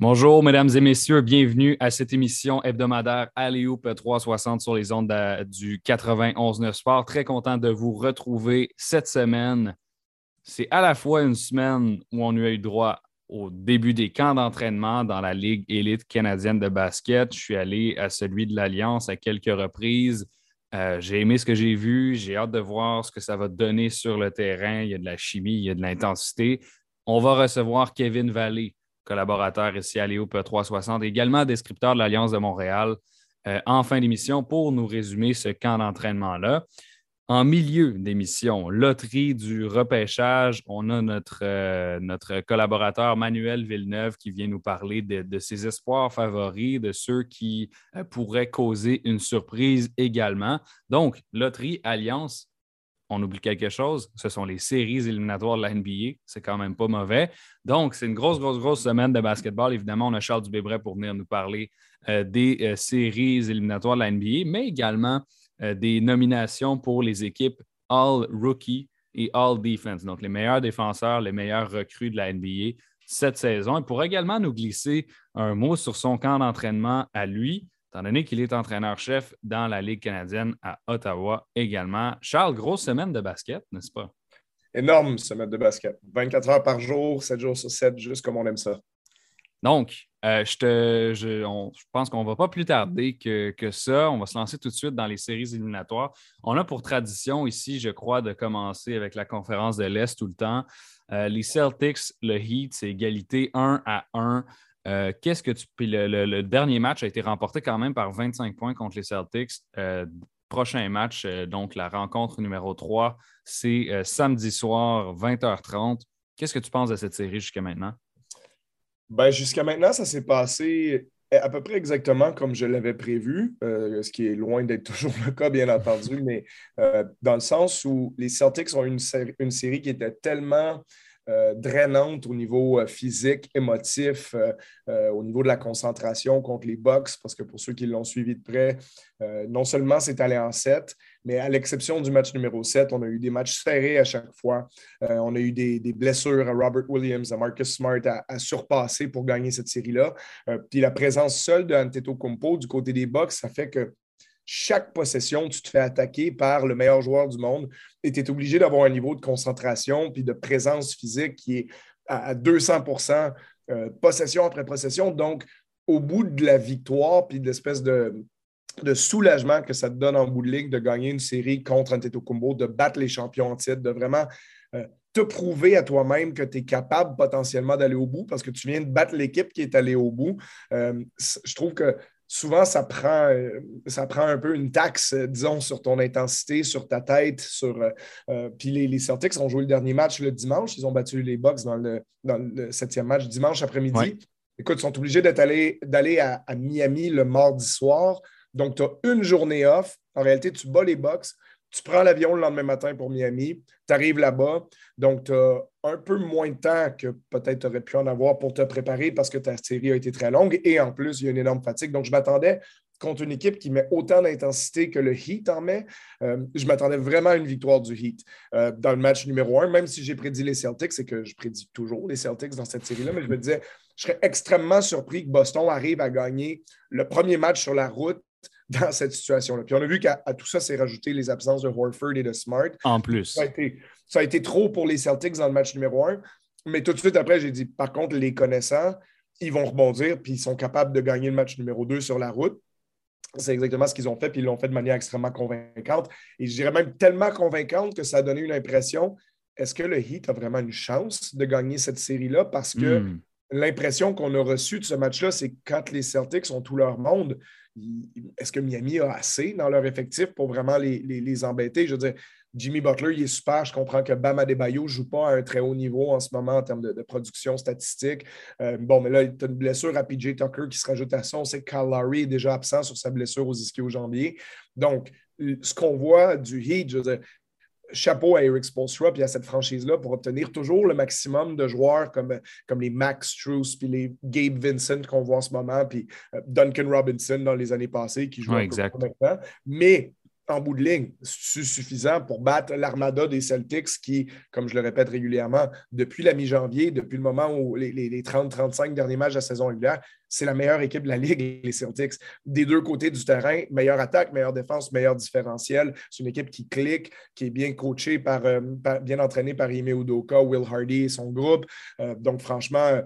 Bonjour, mesdames et messieurs, bienvenue à cette émission hebdomadaire Aléoupe 360 sur les ondes du 91.9 Sport. Très content de vous retrouver cette semaine. C'est à la fois une semaine où on a eu droit au début des camps d'entraînement dans la Ligue élite canadienne de basket. Je suis allé à celui de l'Alliance à quelques reprises. Euh, j'ai aimé ce que j'ai vu. J'ai hâte de voir ce que ça va donner sur le terrain. Il y a de la chimie, il y a de l'intensité. On va recevoir Kevin Vallée collaborateur ici à Léo 360, également descripteur de l'Alliance de Montréal, euh, en fin d'émission pour nous résumer ce camp d'entraînement-là. En milieu d'émission, loterie du repêchage, on a notre, euh, notre collaborateur Manuel Villeneuve qui vient nous parler de, ses espoirs favoris, de ceux qui euh, pourraient causer une surprise également. Donc, loterie, alliance, on oublie quelque chose, ce sont les séries éliminatoires de la NBA. C'est quand même pas mauvais. Donc, c'est une grosse, grosse, grosse semaine de basketball. Évidemment, on a Charles Dubébret pour venir nous parler euh, des euh, séries éliminatoires de la NBA, mais également euh, des nominations pour les équipes All Rookie et All Defense. Donc, les meilleurs défenseurs, les meilleurs recrues de la NBA cette saison. Il pourrait également nous glisser un mot sur son camp d'entraînement à lui étant donné qu'il est entraîneur-chef dans la Ligue canadienne à Ottawa également. Charles, grosse semaine de basket, n'est-ce pas? Énorme semaine de basket. 24 heures par jour, 7 jours sur 7, juste comme on aime ça. Donc, euh, je, te, je, pense qu'on ne va pas plus tarder que, que, ça. On va se lancer tout de suite dans les séries éliminatoires. On a pour tradition ici, je crois, de commencer avec la conférence de l'Est tout le temps. Euh, les Celtics, le Heat, c'est égalité 1 à 1. Euh, qu'est-ce que tu. le, dernier match a été remporté quand même par 25 points contre les Celtics. Euh, prochain match, euh, donc la rencontre numéro 3, c'est samedi soir, 20h30. Qu'est-ce que tu penses de cette série jusqu'à maintenant? Ben, jusqu'à maintenant, ça s'est passé à peu près exactement comme je l'avais prévu, ce qui est loin d'être toujours le cas, bien entendu, mais dans le sens où les Celtics ont une, une série qui était tellement euh, drainante au niveau euh, physique, émotif, euh, au niveau de la concentration contre les Bucks, parce que pour ceux qui l'ont suivi de près, non seulement c'est allé en 7, mais à l'exception du match numéro 7, on a eu des matchs serrés à chaque fois. on a eu des, blessures à Robert Williams, à Marcus Smart à, surpasser pour gagner cette série-là. puis la présence seule de Antetokounmpo du côté des Bucks, ça fait que chaque possession, tu te fais attaquer par le meilleur joueur du monde et tu es obligé d'avoir un niveau de concentration puis de présence physique qui est à 200% euh, possession après possession. Donc, au bout de la victoire puis de l'espèce de, soulagement que ça te donne en bout de ligue de gagner une série contre Antetokounmpo, de battre les champions en titre, de vraiment euh, te prouver à toi-même que tu es capable potentiellement d'aller au bout parce que tu viens de battre l'équipe qui est allée au bout. Euh, je trouve que souvent, ça prend, euh, ça prend un peu une taxe, euh, disons, sur ton intensité, sur ta tête. Sur, euh, puis les, les, Celtics ont joué le dernier match le dimanche. Ils ont battu les Bucks dans le, septième match dimanche après-midi. Écoute, ils sont obligés d'aller à, à, Miami le mardi soir. Donc, tu as une journée off. En réalité, tu bats les Bucks. Tu prends l'avion le lendemain matin pour Miami, tu arrives là-bas, donc tu as un peu moins de temps que peut-être tu aurais pu en avoir pour te préparer parce que ta série a été très longue et en plus, il y a une énorme fatigue. Donc, je m'attendais contre une équipe qui met autant d'intensité que le Heat en met, euh, je m'attendais vraiment à une victoire du Heat euh, dans le match numéro un, même si j'ai prédit les Celtics, c'est que je prédis toujours les Celtics dans cette série-là, mais je me disais, je serais extrêmement surpris que Boston arrive à gagner le premier match sur la route dans cette situation-là. Puis on a vu qu'à tout ça, c'est rajouté les absences de Horford et de Smart. En plus. Ça a, été, ça a été trop pour les Celtics dans le match numéro un. Mais tout de suite après, j'ai dit, par contre, les connaissants, ils vont rebondir, puis ils sont capables de gagner le match numéro 2 sur la route. C'est exactement ce qu'ils ont fait, puis ils l'ont fait de manière extrêmement convaincante. Et je dirais même tellement convaincante que ça a donné une impression est-ce que le Heat a vraiment une chance de gagner cette série-là? Parce que hmm. L'impression qu'on a reçue de ce match-là, c'est quand les Celtics ont tout leur monde, est-ce que Miami a assez dans leur effectif pour vraiment les, embêter? Je veux dire, Jimmy Butler, il est super. Je comprends que Bam Adebayo ne joue pas à un très haut niveau en ce moment en termes de, production statistique. Euh, bon, mais là, il a une blessure à PJ Tucker qui se rajoute à ça. On sait que Kyle Lowry est déjà absent sur sa blessure aux ischio-jambiers. Donc, ce qu'on voit du Heat, je veux dire, chapeau à Eric Spolstra et à cette franchise-là pour obtenir toujours le maximum de joueurs comme, comme les Max Truss puis les Gabe Vincent qu'on voit en ce moment, puis euh, Duncan Robinson dans les années passées qui jouent ouais, maintenant. Mais en bout de ligne, c'est suffisant pour battre l'armada des Celtics qui, comme je le répète régulièrement, depuis la mi-janvier, depuis le moment où les, 30-35 derniers matchs de la saison régulière, c'est la meilleure équipe de la Ligue, les Celtics. Des deux côtés du terrain, meilleure attaque, meilleure défense, meilleur différentiel. C'est une équipe qui clique, qui est bien coachée, par, euh, bien entraînée par Ime Udoka, Will Hardy et son groupe. Euh, donc, franchement,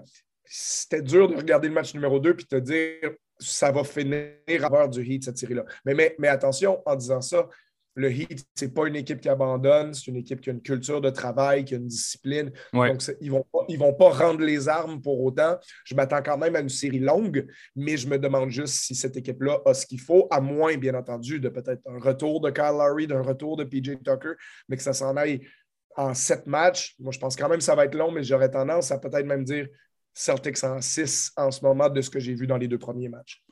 c'était dur de regarder le match numéro 2 puis te dire ça va finir à avoir du Heat, cette série-là. Mais, mais, attention, en disant ça, le Heat, ce n'est pas une équipe qui abandonne, c'est une équipe qui a une culture de travail, qui a une discipline. Donc, ils ne vont, pas, vont pas rendre les armes pour autant. Je m'attends quand même à une série longue, mais je me demande juste si cette équipe-là a ce qu'il faut, à moins, bien entendu, de peut-être un retour de Kyle Lowry, d'un retour de PJ Tucker, mais que ça s'en aille en sept matchs. Moi, je pense quand même que ça va être long, mais j'aurais tendance à peut-être même dire Celtics en 6 en ce moment de ce que j'ai vu dans les deux premiers matchs.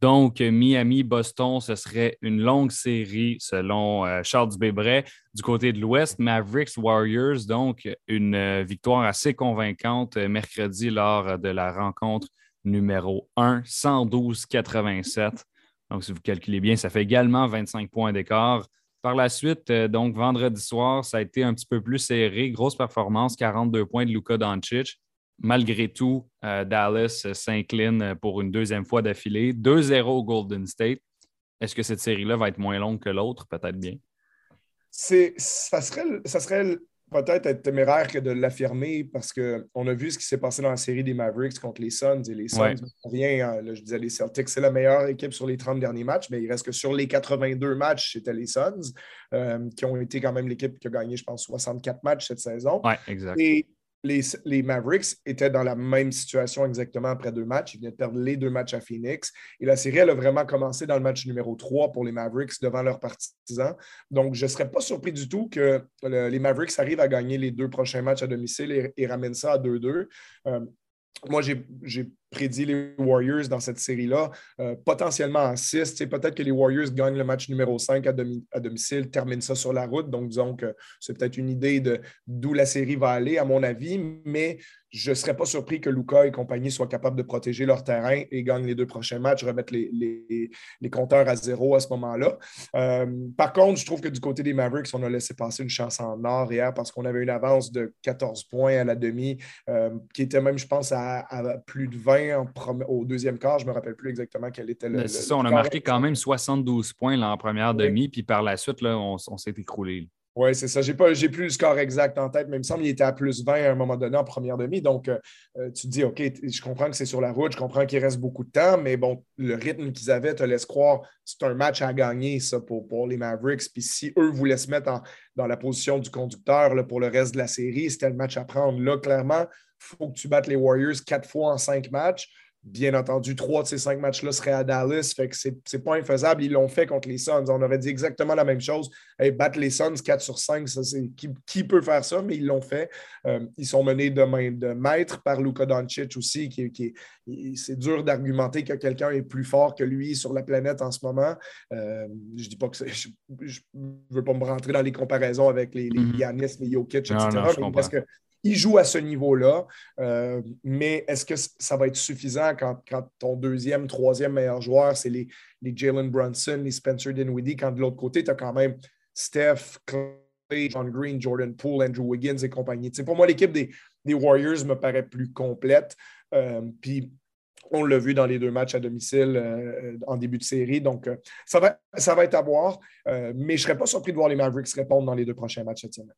Donc, Miami-Boston, ce serait une longue série selon euh, Charles Dubébret. Du côté de l'Ouest, Mavericks-Warriors, donc une euh, victoire assez convaincante euh, mercredi lors de la rencontre numéro 1, 112-87. Donc, si vous calculez bien, ça fait également 25 points d'écart. Par la suite, donc vendredi soir, ça a été un petit peu plus serré. Grosse performance, 42 points de Luka Doncic malgré tout, euh, Dallas s'incline pour une deuxième fois d'affilée. 2-0 Golden State. Est-ce que cette série-là va être moins longue que l'autre? Peut-être bien. Ça serait, ça serait peut-être être téméraire que de l'affirmer parce qu'on a vu ce qui s'est passé dans la série des Mavericks contre les Suns et les Suns, rien, hein, je disais les Celtics, c'est la meilleure équipe sur les 30 derniers matchs, mais il reste que sur les 82 matchs, c'était les Suns euh, qui ont été quand même l'équipe qui a gagné, je pense, 64 matchs cette saison. Oui, exact les, Mavericks étaient dans la même situation exactement après deux matchs. Ils venaient de perdre les deux matchs à Phoenix. Et la série, elle a vraiment commencé dans le match numéro 3 pour les Mavericks devant leurs partisans. Donc, je ne serais pas surpris du tout que les Mavericks arrivent à gagner les deux prochains matchs à domicile et, ramènent ça à 2-2 moi, j'ai prédit les Warriors dans cette série-là, euh, potentiellement en 6. Peut-être que les Warriors gagnent le match numéro 5 à, à, domicile, terminent ça sur la route. Donc, disons que c'est peut-être une idée de d'où la série va aller, à mon avis. Mais je ne serais pas surpris que Luca et compagnie soient capables de protéger leur terrain et gagnent les deux prochains matchs, remettre les, les, compteurs à zéro à ce moment-là. Euh, par contre, je trouve que du côté des Mavericks, on a laissé passer une chance en or hier parce qu'on avait une avance de 14 points à la demi, euh, qui était même, je pense, à, plus de 20 au deuxième quart. Je ne me rappelle plus exactement quel était le. C'est ça, on a marqué quand même 72 points en première demi, puis par la suite, là, on, on s'est écroulé. Oui, c'est ça. Je n'ai plus le score exact en tête, mais il me semble qu'il était à plus 20 à un moment donné en première demi. Donc, euh, euh, tu te dis, OK, je comprends que c'est sur la route, je comprends qu'il reste beaucoup de temps, mais bon, le rythme qu'ils avaient te laisse croire c'est un match à gagner, ça, pour, pour les Mavericks. Puis si eux voulaient se mettre dans la position du conducteur là, pour le reste de la série, c'était le match à prendre. Là, clairement, faut que tu battes les Warriors quatre fois en cinq matchs. Bien entendu, trois de ces cinq matchs-là seraient à Dallas. Fait que c'est pas infaisable. Ils l'ont fait contre les Suns. On aurait dit exactement la même chose. battre les Suns 4 sur 5, ça, qui, qui, peut faire ça, mais ils l'ont fait. Euh, ils sont menés de main de maître par Luka Doncic aussi. Qui, qui c'est dur d'argumenter que quelqu'un est plus fort que lui sur la planète en ce moment. Euh, je dis pas que je ne veux pas me rentrer dans les comparaisons avec les, les mm-hmm. Giannis, les Jokic, etc. parce que il joue à ce niveau-là, euh, mais est-ce que ça va être suffisant quand, ton deuxième, troisième meilleur joueur, c'est les, Jalen Brunson, les Spencer Dinwiddie, quand de l'autre côté, tu as quand même Steph, Clay, John Green, Jordan Poole, Andrew Wiggins et compagnie. pour moi, l'équipe des, Warriors me paraît plus complète. Euh, puis on l'a vu dans les deux matchs à domicile euh, en début de série. Donc, ça, va, ça va être à voir. mais je ne serais pas surpris de voir les Mavericks répondre dans les deux prochains matchs cette semaine.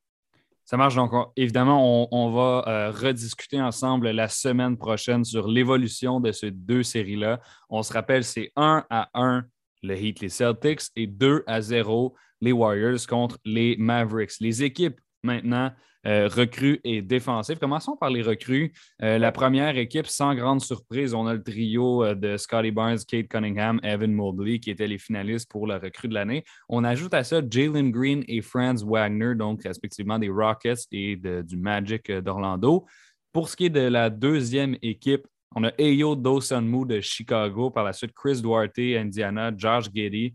Ça marche donc. Évidemment, on, va euh, rediscuter ensemble la semaine prochaine sur l'évolution de ces deux séries-là. On se rappelle, c'est 1 à 1 le Heat, les Celtics et 2 à 0 les Warriors contre les Mavericks. Les équipes maintenant euh, recrues et défensives. Commençons par les recrues. Euh, la première équipe, sans grande surprise, on a le trio euh, de Scotty Barnes, Kate Cunningham, Evan Mobley, qui étaient les finalistes pour la recrue de l'année. On ajoute à ça Jalen Green et Franz Wagner, donc respectivement des Rockets et du Magic d'Orlando. Pour ce qui est de la deuxième équipe, on a Ayo Dosunmu de Chicago, par la suite Chris Duarte, Indiana, Josh Giddy,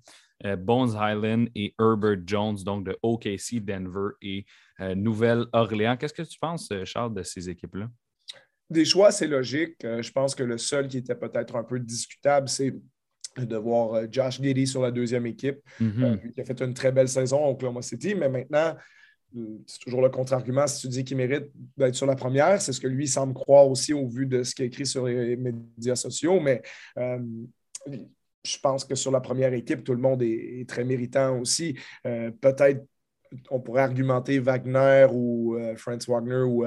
Bones Highland et Herbert Jones, donc de OKC, Denver et Nouvelle-Orléans. Qu'est-ce que tu penses, euh, Charles, de ces équipes-là? Des choix, c'est logique. Euh, je pense que le seul qui était peut-être un peu discutable, c'est de voir Josh Giddy sur la deuxième équipe. Mm-hmm. il a fait une très belle saison au Oklahoma City, mais maintenant, c'est toujours le contre-argument. Si tu dis qu'il mérite d'être sur la première, c'est ce que lui semble croire aussi au vu de ce qu'il a écrit sur les médias sociaux. Mais euh, je pense que sur la première équipe, tout le monde est, très méritant aussi. Euh, peut-être on pourrait argumenter Wagner ou euh, Franz Wagner ou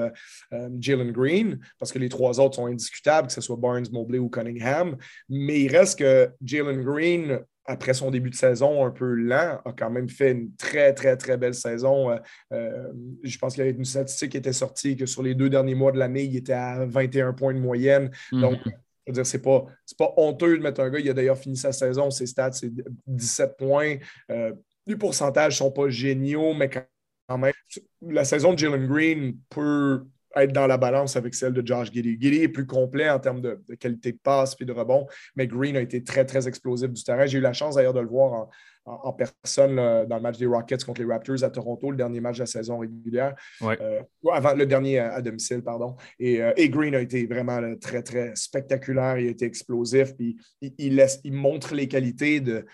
Jalen Green, parce que les trois autres sont indiscutables, que ce soit Barnes, Mobley ou Cunningham. Mais il reste que Jalen Green après son début de saison un peu lent, a quand même fait une très, très, très belle saison. Euh, euh, je pense qu'il y avait une statistique qui était sortie que sur les deux derniers mois de l'année, il était à 21 points de moyenne. Mhm. Donc, je veux dire, c'est pas, pas honteux de mettre un gars. Il a d'ailleurs fini sa saison. Ses stats, c'est 17 points. Euh, les pourcentages ne sont pas géniaux, mais quand même, la saison de Jalen Green peut être dans la balance avec celle de Josh Giddy. Giddy est plus complet en termes de, qualité de passe et de rebond, mais Green a été très, très explosif du terrain. J'ai eu la chance d'ailleurs de le voir en, personne dans le match des Rockets contre les Raptors à Toronto, le dernier match de la saison régulière. Euh, avant le dernier à, domicile, pardon. Euh, et, Green a été vraiment très, très spectaculaire. Il a été explosif. Puis il, laisse, il montre les qualités de.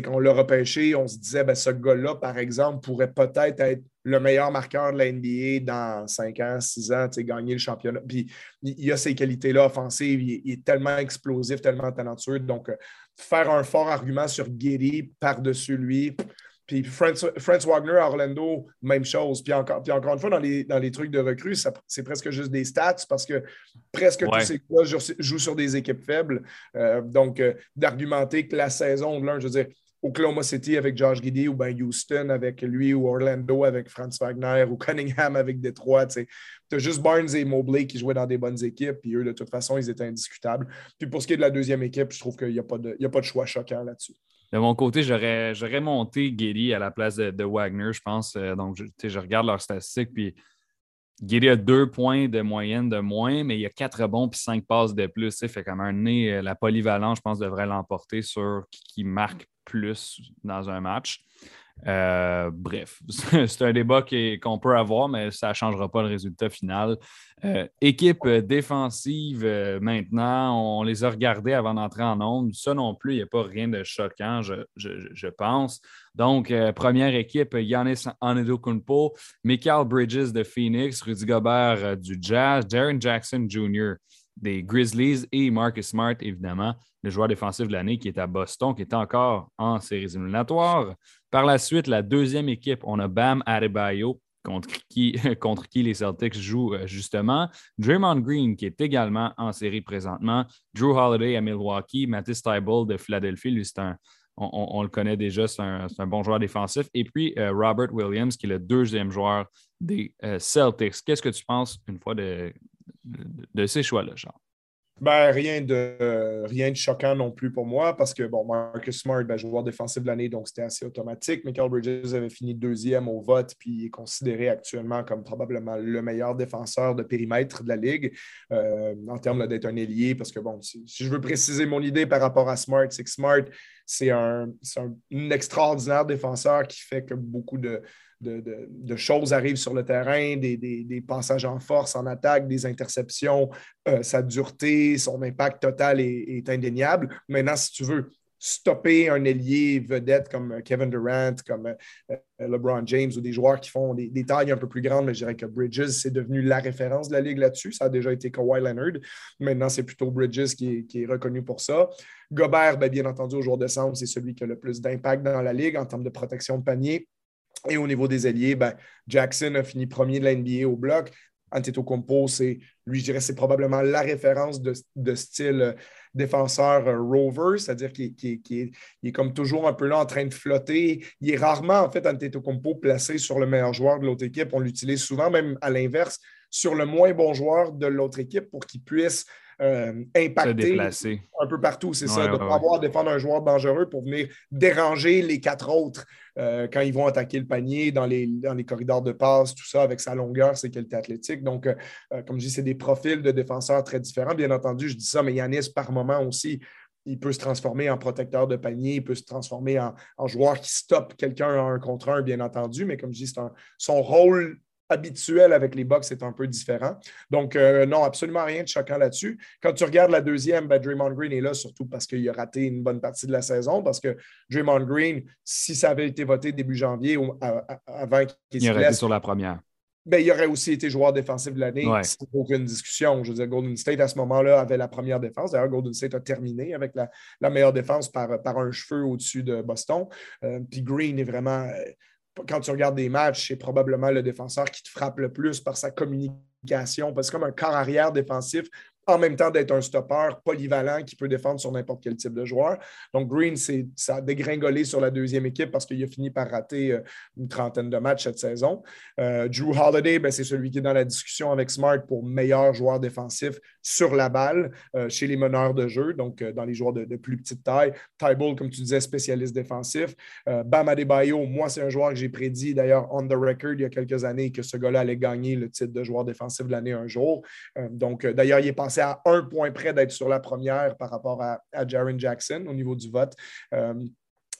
Quand on l'a repêché, on se disait, ben, ce gars-là, par exemple, pourrait peut-être être le meilleur marqueur de la NBA dans 5 ans, 6 ans, gagner le championnat. Puis il a ces qualités-là offensives, il, est tellement explosif, tellement talentueux. Donc, euh, faire un fort argument sur Giddy par-dessus lui. Puis Franz, Wagner à Orlando, même chose. Puis encore, puis encore une fois, dans les, dans les trucs de recrues, c'est presque juste des stats parce que presque tous ces gars jouent sur des équipes faibles. Euh, donc, euh, d'argumenter que la saison de l'un, je veux dire, Oklahoma City avec Josh Giddy ou ben Houston avec lui ou Orlando avec Franz Wagner ou Cunningham avec Detroit. Tu as juste Barnes et Mobley qui jouaient dans des bonnes équipes, puis eux, de toute façon, ils étaient indiscutables. Puis pour ce qui est de la deuxième équipe, je trouve qu'il n'y a, pas de, a pas de choix choquant là-dessus. De mon côté, j'aurais monté Giddy à la place de, Wagner, je pense. Euh, donc, je, je regarde leurs statistiques, puis Giddy a deux points de moyenne de moins, mais il y a quatre bons puis cinq passes de plus. Fait comme un nez, euh, la polyvalence, je pense, devrait l'emporter sur qui marque plus dans un match. Euh, bref, c'est un débat qu'on peut avoir, mais ça ne changera pas le résultat final. Euh, équipe défensive, euh, maintenant, on les a regardés avant d'entrer en onde. Ça non plus, il n'y a pas rien de choquant, je, pense. Donc, première équipe, Yannis Kunpo, Michael Bridges de Phoenix, Rudy Gobert du Jazz, Darren Jackson Jr des Grizzlies et Marcus Smart, évidemment, le joueur défensif de l'année qui est à Boston, qui est encore en séries éliminatoires. Par la suite, la deuxième équipe, on a Bam Adebayo, contre qui, contre qui les Celtics jouent euh, justement. Draymond Green, qui est également en série présentement. Drew Holiday à Milwaukee. Matisse Tybalt de Philadelphie, lui, c'est un, on, le connaît déjà, c'est un, bon joueur défensif. Et puis euh, Robert Williams, qui est le deuxième joueur des euh, Celtics. Qu'est-ce que tu penses, une fois de, de, ces choix-là, genre? Ben, rien, de, rien de choquant non plus pour moi parce que, bon, Marcus Smart, ben, joueur défensif de l'année, donc c'était assez automatique. Michael Bridges avait fini deuxième au vote, puis il est considéré actuellement comme probablement le meilleur défenseur de périmètre de la Ligue euh, en termes d'être un ailier. Parce que, bon, si, je veux préciser mon idée par rapport à Smart, c'est que Smart, c'est un, un, extraordinaire défenseur qui fait que beaucoup de, de, choses arrivent sur le terrain, des, passages en force, en attaque, des interceptions, euh, sa dureté, son impact total est, indéniable. Maintenant, si tu veux stopper un ailier vedette comme Kevin Durant, comme euh, LeBron James ou des joueurs qui font des, tailles un peu plus grandes, mais je dirais que Bridges, c'est devenu la référence de la Ligue là-dessus. Ça a déjà été Kawhi Leonard. Maintenant, c'est plutôt Bridges qui est, reconnu pour ça. Gobert, ben, bien entendu, au jour de décembre, c'est celui qui a le plus d'impact dans la Ligue en termes de protection de panier. Et au niveau des alliés, ben, Jackson a fini premier de la NBA au bloc. Antetokounmpo, c'est, lui, je dirais, c'est probablement la référence de, style euh, défenseur euh, rover, c'est-à-dire qu'il est, comme toujours un peu là en train de flotter. Il est rarement, en fait, Antetokounmpo placé sur le meilleur joueur de l'autre équipe. On l'utilise souvent, même à l'inverse, sur le moins bon joueur de l'autre équipe pour qu'il puisse euh, impacter un peu partout. C'est ça, de ne pas avoir à défendre un joueur dangereux pour venir déranger les quatre autres euh, quand ils vont attaquer le panier dans les, dans les corridors de passe, tout ça, avec sa longueur, ses qualités athlétiques. Donc, euh, comme je dis, c'est des profils de défenseurs très différents. Bien entendu, je dis ça, mais Yanis, par moment aussi, il peut se transformer en protecteur de panier, il peut se transformer en, joueur qui stoppe quelqu'un un contre un, bien entendu, mais comme je dis, son rôle habituel avec les Bucks est un peu différent. Donc, euh, non, absolument rien de choquant là-dessus. Quand tu regardes la deuxième, ben, Draymond Green est là surtout parce qu'il a raté une bonne partie de la saison. Parce que Draymond Green, si ça avait été voté début janvier ou avant qu'il se Il aurait été sur la première. Ben, il aurait aussi été joueur défensif de l'année sans aucune discussion. Je veux dire, Golden State, à ce moment-là, avait la première défense. D'ailleurs, Golden State a terminé avec la, meilleure défense par, par un cheveu au-dessus de Boston. Euh, puis Green est vraiment euh, quand tu regardes des matchs, c'est probablement le défenseur qui te frappe le plus par sa communication, parce que comme un corps arrière défensif en même temps d'être un stopper polyvalent qui peut défendre sur n'importe quel type de joueur. Donc, Green, ça a dégringolé sur la deuxième équipe parce qu'il a fini par rater euh, une trentaine de matchs cette saison. Euh, Drew Holiday, ben, c'est celui qui est dans la discussion avec Smart pour meilleur joueur défensif sur la balle euh, chez les meneurs de jeu, donc dans les joueurs de, plus petite taille. Ty comme tu disais, spécialiste défensif. Bam Adebayo, moi, c'est un joueur que j'ai prédit d'ailleurs on the record il y a quelques années que ce gars-là allait gagner le titre de joueur défensif de l'année un jour. donc, d'ailleurs, il est passé à un point près d'être sur la première par rapport à, à Jaron Jackson au niveau du vote. Euh,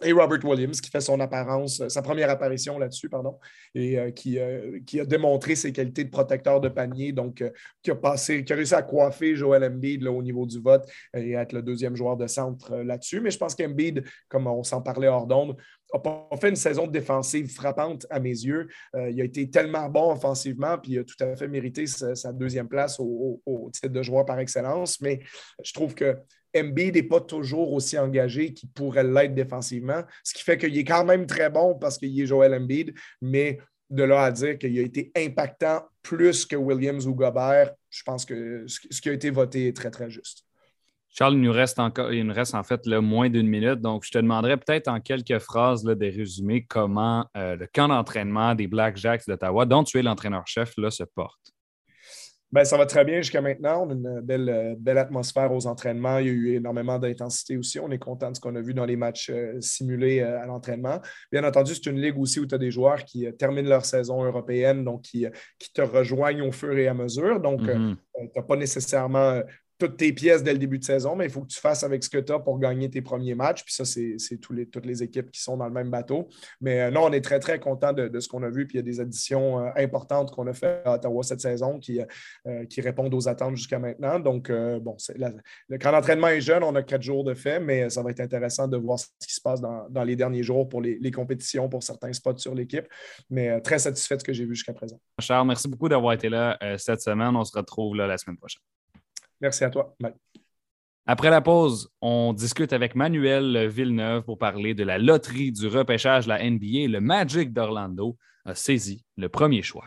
et Robert Williams, qui fait son apparence, sa première apparition là-dessus, pardon, et euh, qui, euh, qui, a démontré ses qualités de protecteur de panier, donc qui, a passé, qui a réussi à coiffer Joel Embiid là, au niveau du vote et être le deuxième joueur de centre là-dessus. Mais je pense qu'Embiid, comme on s'en parlait hors d'onde, n'a pas fait une saison défensive frappante à mes yeux. Euh, il a été tellement bon offensivement, puis il a tout à fait mérité sa, deuxième place au, titre de joueur par excellence. Mais je trouve que Embiid n'est pas toujours aussi engagé qu'il pourrait l'être défensivement, ce qui fait qu'il est quand même très bon parce qu'il est Joel Embiid, mais de là à dire qu'il a été impactant plus que Williams ou Gobert, je pense que ce qui a été voté est très, très juste. Charles, il nous reste encore, il nous reste en fait moins d'une minute. Donc, je te demanderais peut-être en quelques phrases là, de résumer comment euh, le camp d'entraînement des Black Jacks d'Ottawa, dont tu es l'entraîneur-chef, se porte. Ben, ça va très bien jusqu'à maintenant. On a une belle, belle atmosphère aux entraînements. Il y a eu énormément d'intensité aussi. On est content de ce qu'on a vu dans les matchs euh, simulés euh, à l'entraînement. Bien entendu, c'est une ligue aussi où tu as des joueurs qui terminent leur saison européenne, donc qui, qui, te rejoignent au fur et à mesure. Donc, mm-hmm. tu n'as pas nécessairement toutes tes pièces dès le début de saison, mais il faut que tu fasses avec ce que tu as pour gagner tes premiers matchs. Puis ça, c'est les, toutes les équipes qui sont dans le même bateau. Mais euh, non, on est très, très content de, ce qu'on a vu. Puis il y a des additions euh, importantes qu'on a fait à Ottawa cette saison qui, euh, qui répondent aux attentes jusqu'à maintenant. Donc, bon, quand l'entraînement est jeune, on a quatre jours de fait, mais ça va être intéressant de voir ce qui se passe dans, les derniers jours pour les, compétitions, pour certains spots sur l'équipe. Mais très satisfait de ce que j'ai vu jusqu'à présent. Charles, merci beaucoup d'avoir été là cette semaine. On se retrouve la semaine prochaine. Merci à toi. Après la pause, on discute avec Manuel Villeneuve pour parler de la loterie du repêchage de la NBA. Le Magic d'Orlando a saisi le premier choix.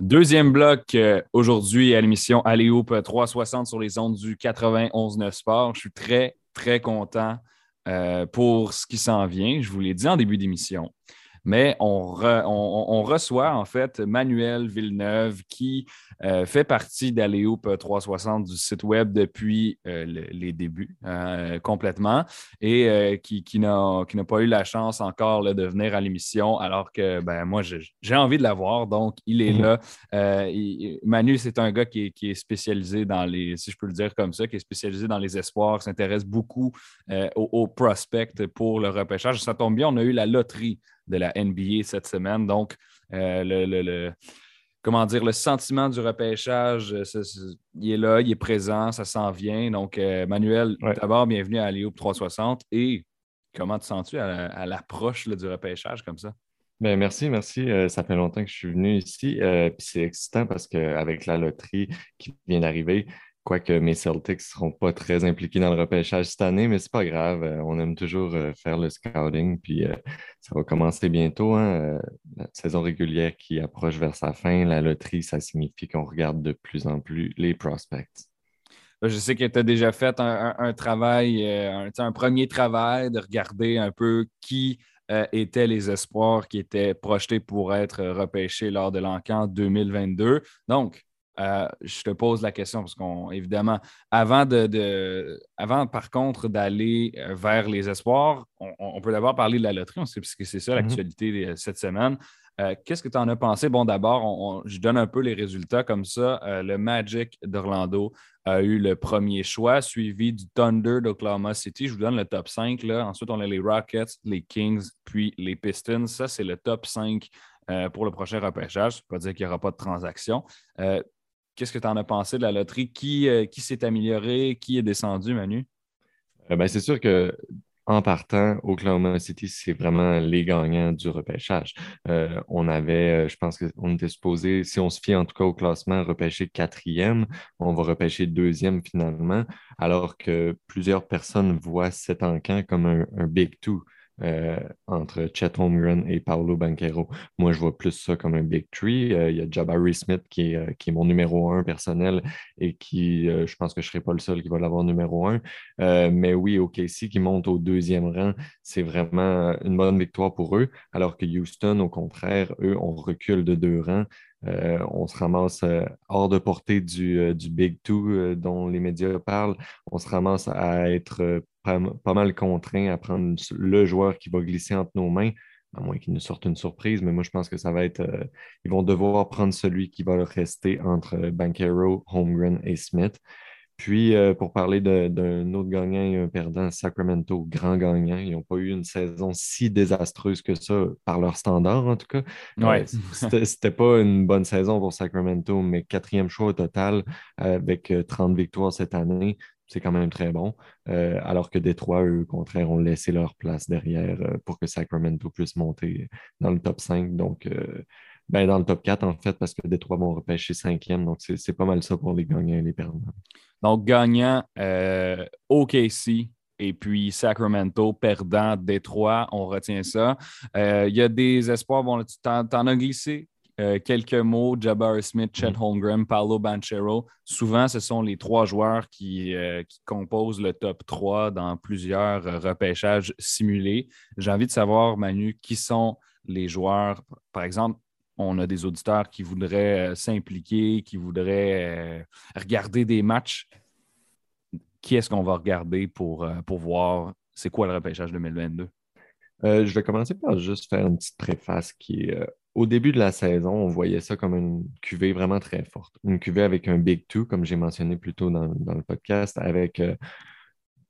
Deuxième bloc euh, aujourd'hui à l'émission Alléoup 360 sur les ondes du 91.9 Sport. Je suis très, très content euh, pour ce qui s'en vient. Je vous l'ai dit en début d'émission mais on, reçoit en fait Manuel Villeneuve qui euh, fait partie d'Aléoup 360 du site web depuis euh, les débuts euh, complètement et qui, qui n'a pas eu la chance encore de venir à l'émission alors que ben, moi j'ai envie de l'avoir donc il est mhm. là. Manu, c'est un gars qui est, spécialisé dans les, si je peux le dire comme ça, qui est spécialisé dans les espoirs, s'intéresse beaucoup aux, aux prospects pour le repêchage. Ça tombe bien, on a eu la loterie de la NBA cette semaine. Donc, euh, le, comment dire, le sentiment du repêchage, euh, il est là, il est présent, ça s'en vient. Donc, euh, Manuel, d'abord, bienvenue à Léo 360. Et comment te sens-tu à, l'approche du repêchage comme ça? Bien, merci, merci. ça fait longtemps que je suis venu ici. puis c'est excitant parce qu'avec la loterie qui vient d'arriver, Quoique mes Celtics ne seront pas très impliqués dans le repêchage cette année, mais c'est pas grave. Euh, on aime toujours euh, faire le scouting. Puis euh, ça va commencer bientôt. Hein, la saison régulière qui approche vers sa fin. La loterie, ça signifie qu'on regarde de plus en plus les prospects. Je sais que tu as déjà fait un, travail, un, premier travail de regarder un peu qui étaient les espoirs qui étaient projetés pour être repêchés lors de l'encan 2022. Donc, euh, je te pose la question parce qu'on, évidemment, avant de, avant par contre d'aller euh, vers les espoirs, on, peut d'abord parler de la loterie, parce que c'est ça mm-hmm. l'actualité euh, cette semaine. qu'est-ce que tu en as pensé? Bon, d'abord, je donne un peu les résultats comme ça. le Magic d'Orlando a eu le premier choix, suivi du Thunder d'Oklahoma City. Je vous donne le top 5. Là. Ensuite, on a les Rockets, les Kings, puis les Pistons. Ça, c'est le top 5 pour le prochain repêchage. Ça ne veut pas dire qu'il n'y aura pas de transaction. Qu'est-ce que tu en as pensé de la loterie? Qui, qui s'est amélioré? Qui est descendu, Manu? Ben, c'est sûr que en partant, Oklahoma City, c'est vraiment les gagnants du repêchage. Euh, on avait, euh, je pense qu'on était supposé, si on se fie en tout cas au classement, repêcher quatrième, on va repêcher deuxième finalement, alors que plusieurs personnes voient cet encan comme un Big Two. Euh, entre Chet Holmgren et Paolo Banquero. Moi, je vois plus ça comme un big tree. Euh, il y a Jabari Smith qui est, euh, qui est, mon numéro un personnel et qui, je pense que je ne serai pas le seul qui va l'avoir numéro un. mais oui, OKC qui monte au deuxième rang, c'est vraiment une bonne victoire pour eux, alors que Houston, au contraire, eux, on recule de deux rangs. on se ramasse hors de portée du Big Two dont les médias parlent. On se ramasse à être pas, mal contraint à prendre le joueur qui va glisser entre nos mains, à moins qu'il nous sorte une surprise, mais moi je pense que ça va être. Euh, ils vont devoir prendre celui qui va leur rester entre Bankero, Holmgren et Smith. Puis, euh, pour parler d'un autre gagnant et un perdant, Sacramento, grand gagnant. Ils n'ont pas eu une saison si désastreuse que ça, par leur standard en tout cas. Ouais. Euh, C'était pas une bonne saison pour Sacramento, mais quatrième choix au total avec 30 victoires cette année c'est quand même très bon. Euh, alors que Détroit, eux, au contraire, ont laissé leur place derrière euh, pour que Sacramento puisse monter dans le top 5. Donc, euh, ben, dans le top 4, en fait, parce que Détroit vont repêcher cinquième. Donc, c'est pas mal ça pour les gagnants et les perdants. Donc, gagnant OKC et puis Sacramento, perdant Détroit, on retient ça. Il y a des espoirs. Bon, tu t'en as glissé euh, quelques mots, Jabbar Smith, Chet mm-hmm. Holmgren, Paolo Banchero. Souvent, ce sont les trois joueurs qui, euh, qui composent le top 3 dans plusieurs euh, repêchages simulés. J'ai envie de savoir, Manu, qui sont les joueurs, par exemple, on a des auditeurs qui voudraient s'impliquer, qui voudraient regarder des matchs. Qui est-ce qu'on va regarder pour, pour voir c'est quoi le repêchage 2022? je vais commencer par juste faire une petite préface qui est au début de la saison, on voyait ça comme une cuvée vraiment très forte. Une cuvée avec un Big Two, comme j'ai mentionné plus tôt dans, le podcast, avec euh,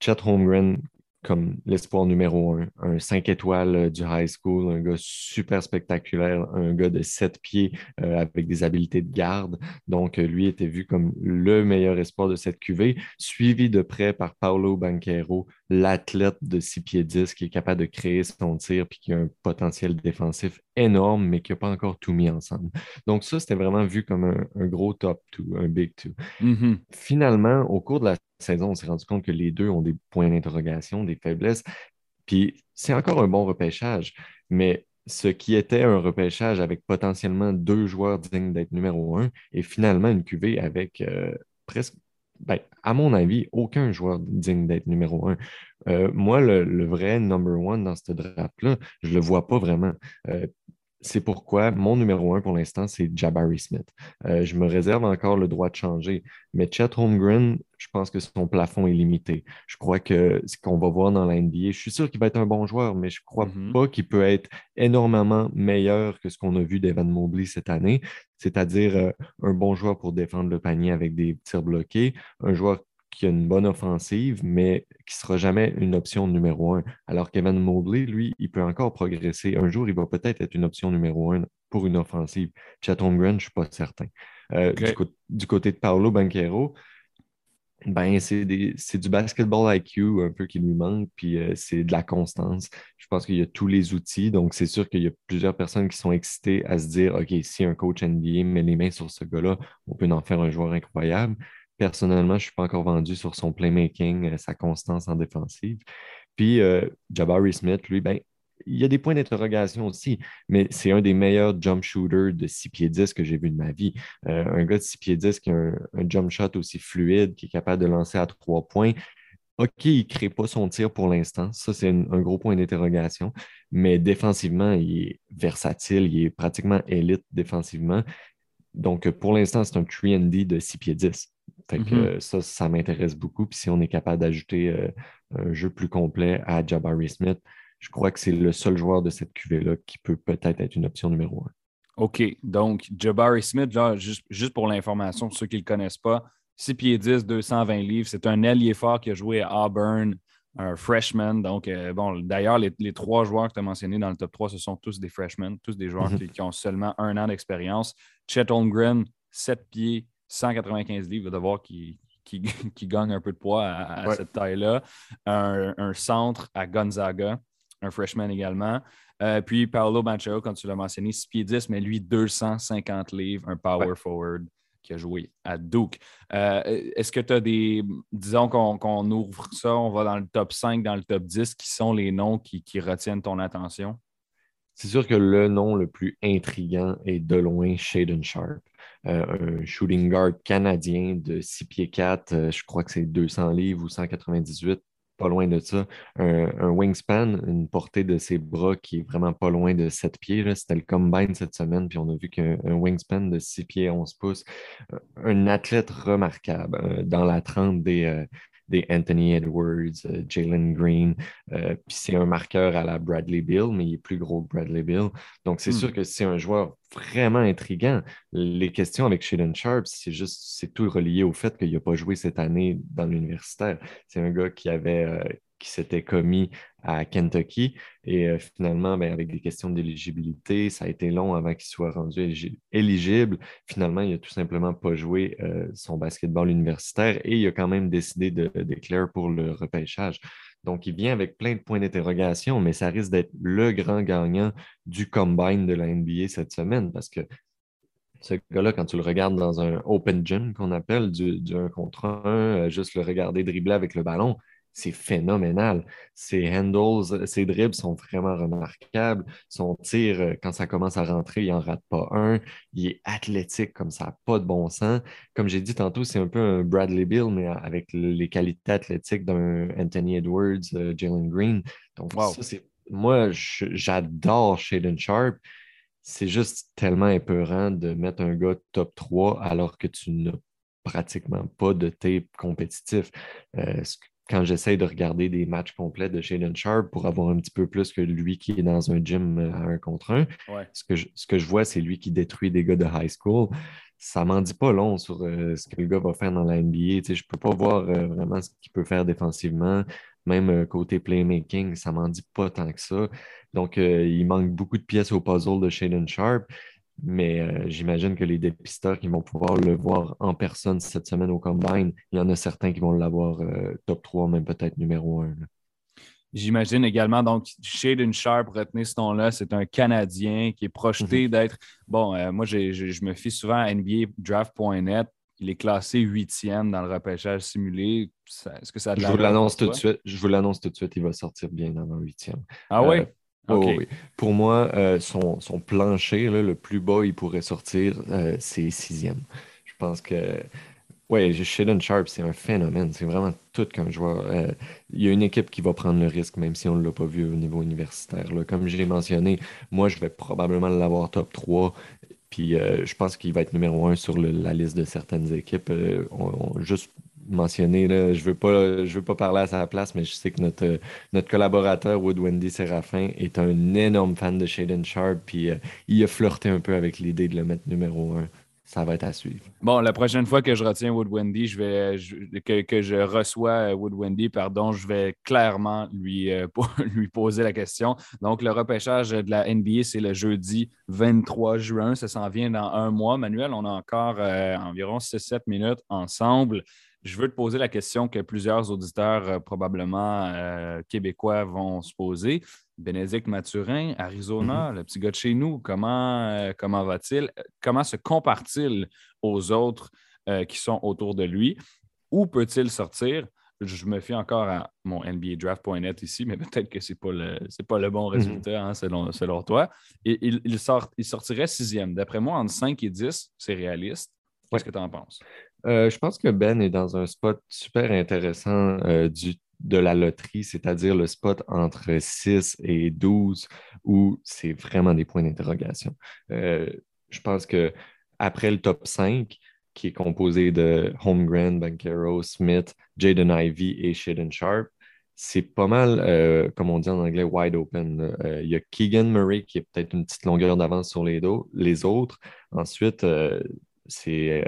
Chet Holmgren comme l'espoir numéro un, un 5 étoiles euh, du high school, un gars super spectaculaire, un gars de 7 pieds euh, avec des habiletés de garde. Donc, euh, lui était vu comme le meilleur espoir de cette cuvée, suivi de près par Paolo Banquero, l'athlète de 6 pieds 10 qui est capable de créer son tir puis qui a un potentiel défensif énorme, mais qui n'a pas encore tout mis ensemble. Donc, ça, c'était vraiment vu comme un, gros top 2, un big two. Mm-hmm. Finalement, au cours de la saison, on s'est rendu compte que les deux ont des points d'interrogation, des faiblesses. Puis c'est encore un bon repêchage, mais ce qui était un repêchage avec potentiellement deux joueurs dignes d'être numéro un est finalement une cuvée avec euh, presque, ben, à mon avis, aucun joueur digne d'être numéro un. Euh, moi, le, vrai number one dans ce draft-là, je ne le vois pas vraiment. Euh, c'est pourquoi mon numéro un pour l'instant, c'est Jabari Smith. Euh, je me réserve encore le droit de changer, mais Chet Holmgren, je pense que son plafond est limité. Je crois que ce qu'on va voir dans la NBA, je suis sûr qu'il va être un bon joueur, mais je ne crois mm-hmm. pas qu'il peut être énormément meilleur que ce qu'on a vu d'Evan Mobley cette année, c'est-à-dire euh, un bon joueur pour défendre le panier avec des tirs bloqués, un joueur qui a une bonne offensive, mais qui ne sera jamais une option numéro un. Alors qu'Evan Mobley, lui, il peut encore progresser. Un jour, il va peut-être être une option numéro un pour une offensive. Chatham Grant, je ne suis pas certain. Euh, du, côté de Paolo Banquero, ben, c'est du basketball IQ un peu qui lui manque, puis euh, c'est de la constance. Je pense qu'il y a tous les outils, donc c'est sûr qu'il y a plusieurs personnes qui sont excitées à se dire OK, si un coach NBA met les mains sur ce gars-là, on peut en faire un joueur incroyable. Personnellement, je ne suis pas encore vendu sur son playmaking, euh, sa constance en défensive. Puis euh, Jabari Smith, lui, ben, il y a des points d'interrogation aussi, mais c'est un des meilleurs jump shooters de 6 pieds 10 que j'ai vu de ma vie. Euh, un gars de 6 pieds 10 qui a un, jump shot aussi fluide, qui est capable de lancer à trois points. OK, il ne crée pas son tir pour l'instant. Ça, c'est un gros point d'interrogation. Mais défensivement, il est versatile, il est pratiquement élite défensivement. Donc, pour l'instant, c'est un 3D de 6 pieds 10. Mm-hmm. Ça, ça m'intéresse beaucoup. Puis si on est capable d'ajouter euh, un jeu plus complet à Jabari Smith, je crois que c'est le seul joueur de cette cuvée-là qui peut peut-être être une option numéro un. OK. Donc, Jabari Smith, juste, pour l'information, pour ceux qui ne le connaissent pas, 6 pieds 10, 220 livres. C'est un allié fort qui a joué à Auburn, un freshman. Donc, euh, bon, d'ailleurs, les, trois joueurs que tu as mentionnés dans le top 3, ce sont tous des freshmen, tous des joueurs mhm. qui, ont seulement un an d'expérience. Chet Holmgren, 7 pieds, 195 livres, va devoir qu'il qui, gagne un peu de poids à, cette taille-là. Un, centre à Gonzaga, un freshman également. Euh, puis Paolo Banchero, comme tu l'as mentionné, 6 pieds 10, mais lui, 250 livres, un power forward qui a joué à Duke. Euh, est-ce que tu as des. Disons qu'on ouvre ça, on va dans le top 5, dans le top 10, qui sont les noms qui, retiennent ton attention? C'est sûr que le nom le plus intriguant est de loin Shaden Sharp. Euh, un shooting guard canadien de 6 pieds 4, euh, je crois que c'est 200 livres ou 198 pas loin de ça. Un, wingspan, une portée de ses bras qui est vraiment pas loin de 7 pieds. C'était le combine cette semaine, puis on a vu qu'un wingspan de 6 pieds 11 pouces, euh, un athlète remarquable dans la trente des, des Anthony Edwards, Jalen Green. puis c'est un marqueur à la Bradley Bill, mais il est plus gros que Bradley Bill. Donc c'est sûr hmm. que c'est un joueur vraiment intriguant. Les questions avec Shaden Sharp, c'est juste, c'est tout relié au fait qu'il n'a pas joué cette année dans l'universitaire. C'est un gars qui avait, euh, qui s'était commis à Kentucky et euh, finalement, ben, avec des questions d'éligibilité, ça a été long avant qu'il soit rendu éligible. Finalement, il n'a tout simplement pas joué euh, son basketball universitaire et il a quand même décidé de, pour le repêchage. Donc, il vient avec plein de points d'interrogation, mais ça risque d'être le grand gagnant du combine de la NBA cette semaine parce que ce gars-là, quand tu le regardes dans un open gym qu'on appelle, du, du 1 contre 1, euh, juste le regarder dribbler avec le ballon, c'est phénoménal. Ses handles, ses dribbles sont vraiment remarquables. Son tir, euh, quand ça commence à rentrer, il n'en rate pas un. Il est athlétique comme ça, pas de bon sens. Comme j'ai dit tantôt, c'est un peu un Bradley Bill, mais avec les qualités athlétiques d'un Anthony Edwards, euh, Jalen Green. Donc, ça. Moi, j'adore Shaden Sharp. C'est juste tellement épeurant de mettre un gars top 3 alors que tu n'as pratiquement pas de tape compétitif. Euh, quand j'essaie de regarder des matchs complets de Shaden Sharp pour avoir un petit peu plus que lui qui est dans un gym euh, à un contre un, ce, que je, ce que je vois, c'est lui qui détruit des gars de high school. Ça m'en dit pas long sur euh, ce que le gars va faire dans la NBA. je ne peux pas voir euh, vraiment ce qu'il peut faire défensivement. Même côté playmaking, ça m'en dit pas tant que ça. Donc, il manque beaucoup de pièces au puzzle de Shaden Sharp. Mais euh, j'imagine que les dépisteurs qui vont pouvoir le voir en personne cette semaine au Combine, il y en a certains qui vont l'avoir euh, top 3, même peut-être numéro 1. J'imagine également, donc, Shaden Sharp, retenez ce nom-là, c'est un Canadien qui est projeté mhm. d'être. Bon, euh, moi, je me fie souvent à NBA Draft.net. Il est classé huitième dans le repêchage simulé. Est-ce que ça Je vous l'annonce tout de suite. Je vous l'annonce tout de suite. Il va sortir bien avant huitième. Ah oui? Oui. Pour moi, euh, son, plancher, le plus bas, il pourrait sortir, euh, c'est sixième. Je pense que. Oui, Shaden Sharp, c'est un phénomène. C'est vraiment tout qu'un joueur. Euh, il y a une équipe qui va prendre le risque, même si on ne l'a pas vu au niveau universitaire. Comme je l'ai mentionné, moi, je vais probablement l'avoir top 3. Puis je pense qu'il va être numéro 1 sur la liste de certaines équipes. juste mentionné, là, je ne veux, pas, veux pas parler à sa place, mais je sais que notre, notre collaborateur Wood Wendy Séraphin est un énorme fan de Shaden Sharp, puis euh, il a flirté un peu avec l'idée de le mettre numéro un. Ça va être à suivre. Bon, la prochaine fois que je retiens Wood Wendy, je vais, que, que, je reçois Wood Wendy, pardon, je vais clairement lui, euh, lui poser la question. Donc, le repêchage de la NBA, c'est le jeudi 23 juin. Ça s'en vient dans un mois. Manuel, on a encore euh, environ 6-7 minutes ensemble. Je veux te poser la question que plusieurs auditeurs, euh, probablement euh, québécois, vont se poser. Bénédicte Mathurin, Arizona, mm-hmm. le petit gars de chez nous, comment, euh, comment va-t-il? Comment se compare-t-il aux autres qui sont autour de lui? Où peut-il sortir? Je me fie encore à mon NBADraft.net ici, mais peut-être que ce n'est pas, le, pas le bon mm-hmm. résultat hein, selon, selon toi. Et, il, sort, il sortirait sixième. D'après moi, entre 5 et 10, c'est réaliste. Qu'est-ce que tu en penses? Euh, je pense que Ben est dans un spot super intéressant euh, de la loterie, c'est-à-dire le spot entre 6 et 12, où c'est vraiment des points d'interrogation. Euh, je pense que après le top 5, qui est composé de Holmgren, Bankero, Smith, Jaden Ivy et Shaden Sharp, c'est pas mal, comme on dit en anglais, wide open. Il y a Keegan Murray qui est peut-être une petite longueur d'avance sur les, les autres. Ensuite, c'est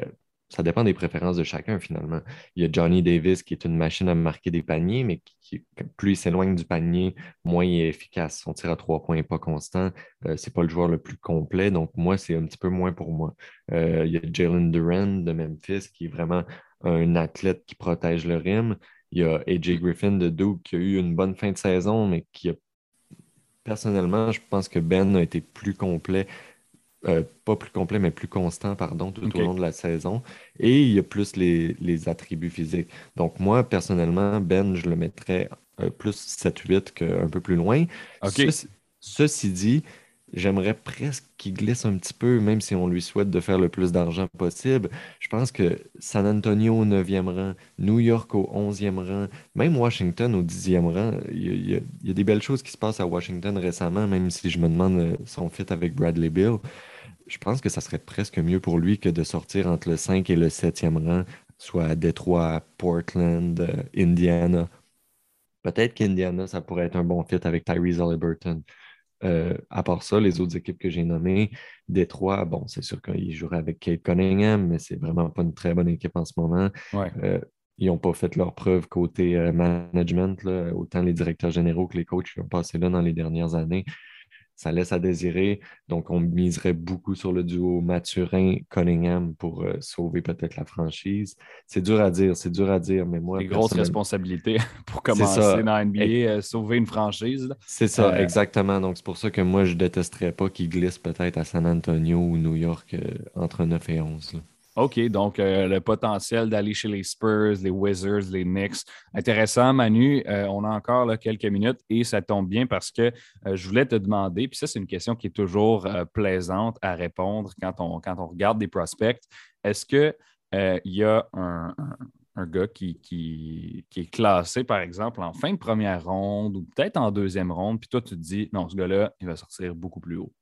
ça dépend des préférences de chacun finalement. Il y a Johnny Davis qui est une machine à marquer des paniers, mais plus il s'éloigne du panier, moins il est efficace. Son tir à trois points n'est pas constant. Euh, c'est pas le joueur le plus complet, donc moi, c'est un petit peu moins pour moi. Euh, il y a Jalen Duran de Memphis qui est vraiment un athlète qui protège le rim. Il y a AJ Griffin de Duke qui a eu une bonne fin de saison, mais qui a personnellement, je pense que Ben a été plus complet euh, pas plus complet, mais plus constant, pardon, tout au long de la saison. Et il y a plus les, attributs physiques. Donc, moi, personnellement, Ben, je le mettrais euh, plus 7-8 qu'un peu plus loin. ceci dit, J'aimerais presque qu'il glisse un petit peu, même si on lui souhaite de faire le plus d'argent possible. Je pense que San Antonio au 9e rang, New York au 11e rang, même Washington au 10e rang, il y, a, des belles choses qui se passent à Washington récemment, même si je me demande euh, son fit avec Bradley Bill. Je pense que ça serait presque mieux pour lui que de sortir entre le 5 et le 7e rang, soit à Detroit, Portland, euh, Indiana. Peut-être qu'Indiana, ça pourrait être un bon fit avec Tyrese Halliburton. Euh, à part ça, les autres équipes que j'ai nommées, Détroit, bon, c'est sûr qu'ils joueraient avec Kate Cunningham, mais c'est vraiment pas une très bonne équipe en ce moment. Euh, ils n'ont pas fait leur preuve côté management, autant les directeurs généraux que les coachs qui ont passé là dans les dernières années ça laisse à désirer. Donc, on miserait beaucoup sur le duo Mathurin-Cunningham pour euh, sauver peut-être la franchise. C'est dur à dire, c'est dur à dire, mais moi. Une grosse responsabilité pour commencer dans NBA, euh, sauver une franchise. C'est ça, euh, exactement. Donc, c'est pour ça que moi, je détesterais pas qu'il glisse peut-être à San Antonio ou New York entre 9 et 11. OK, donc euh, le potentiel d'aller chez les Spurs, les Wizards, les Knicks. Intéressant, Manu. Euh, on a encore quelques minutes et ça tombe bien parce que euh, je voulais te demander, puis ça, c'est une question qui est toujours plaisante à répondre quand on, quand on regarde des prospects. Est-ce qu'il y a un, gars qui, qui, est classé, par exemple, en fin de première ronde ou peut-être en deuxième ronde, puis toi, tu te dis, non, ce gars-là, il va sortir beaucoup plus haut?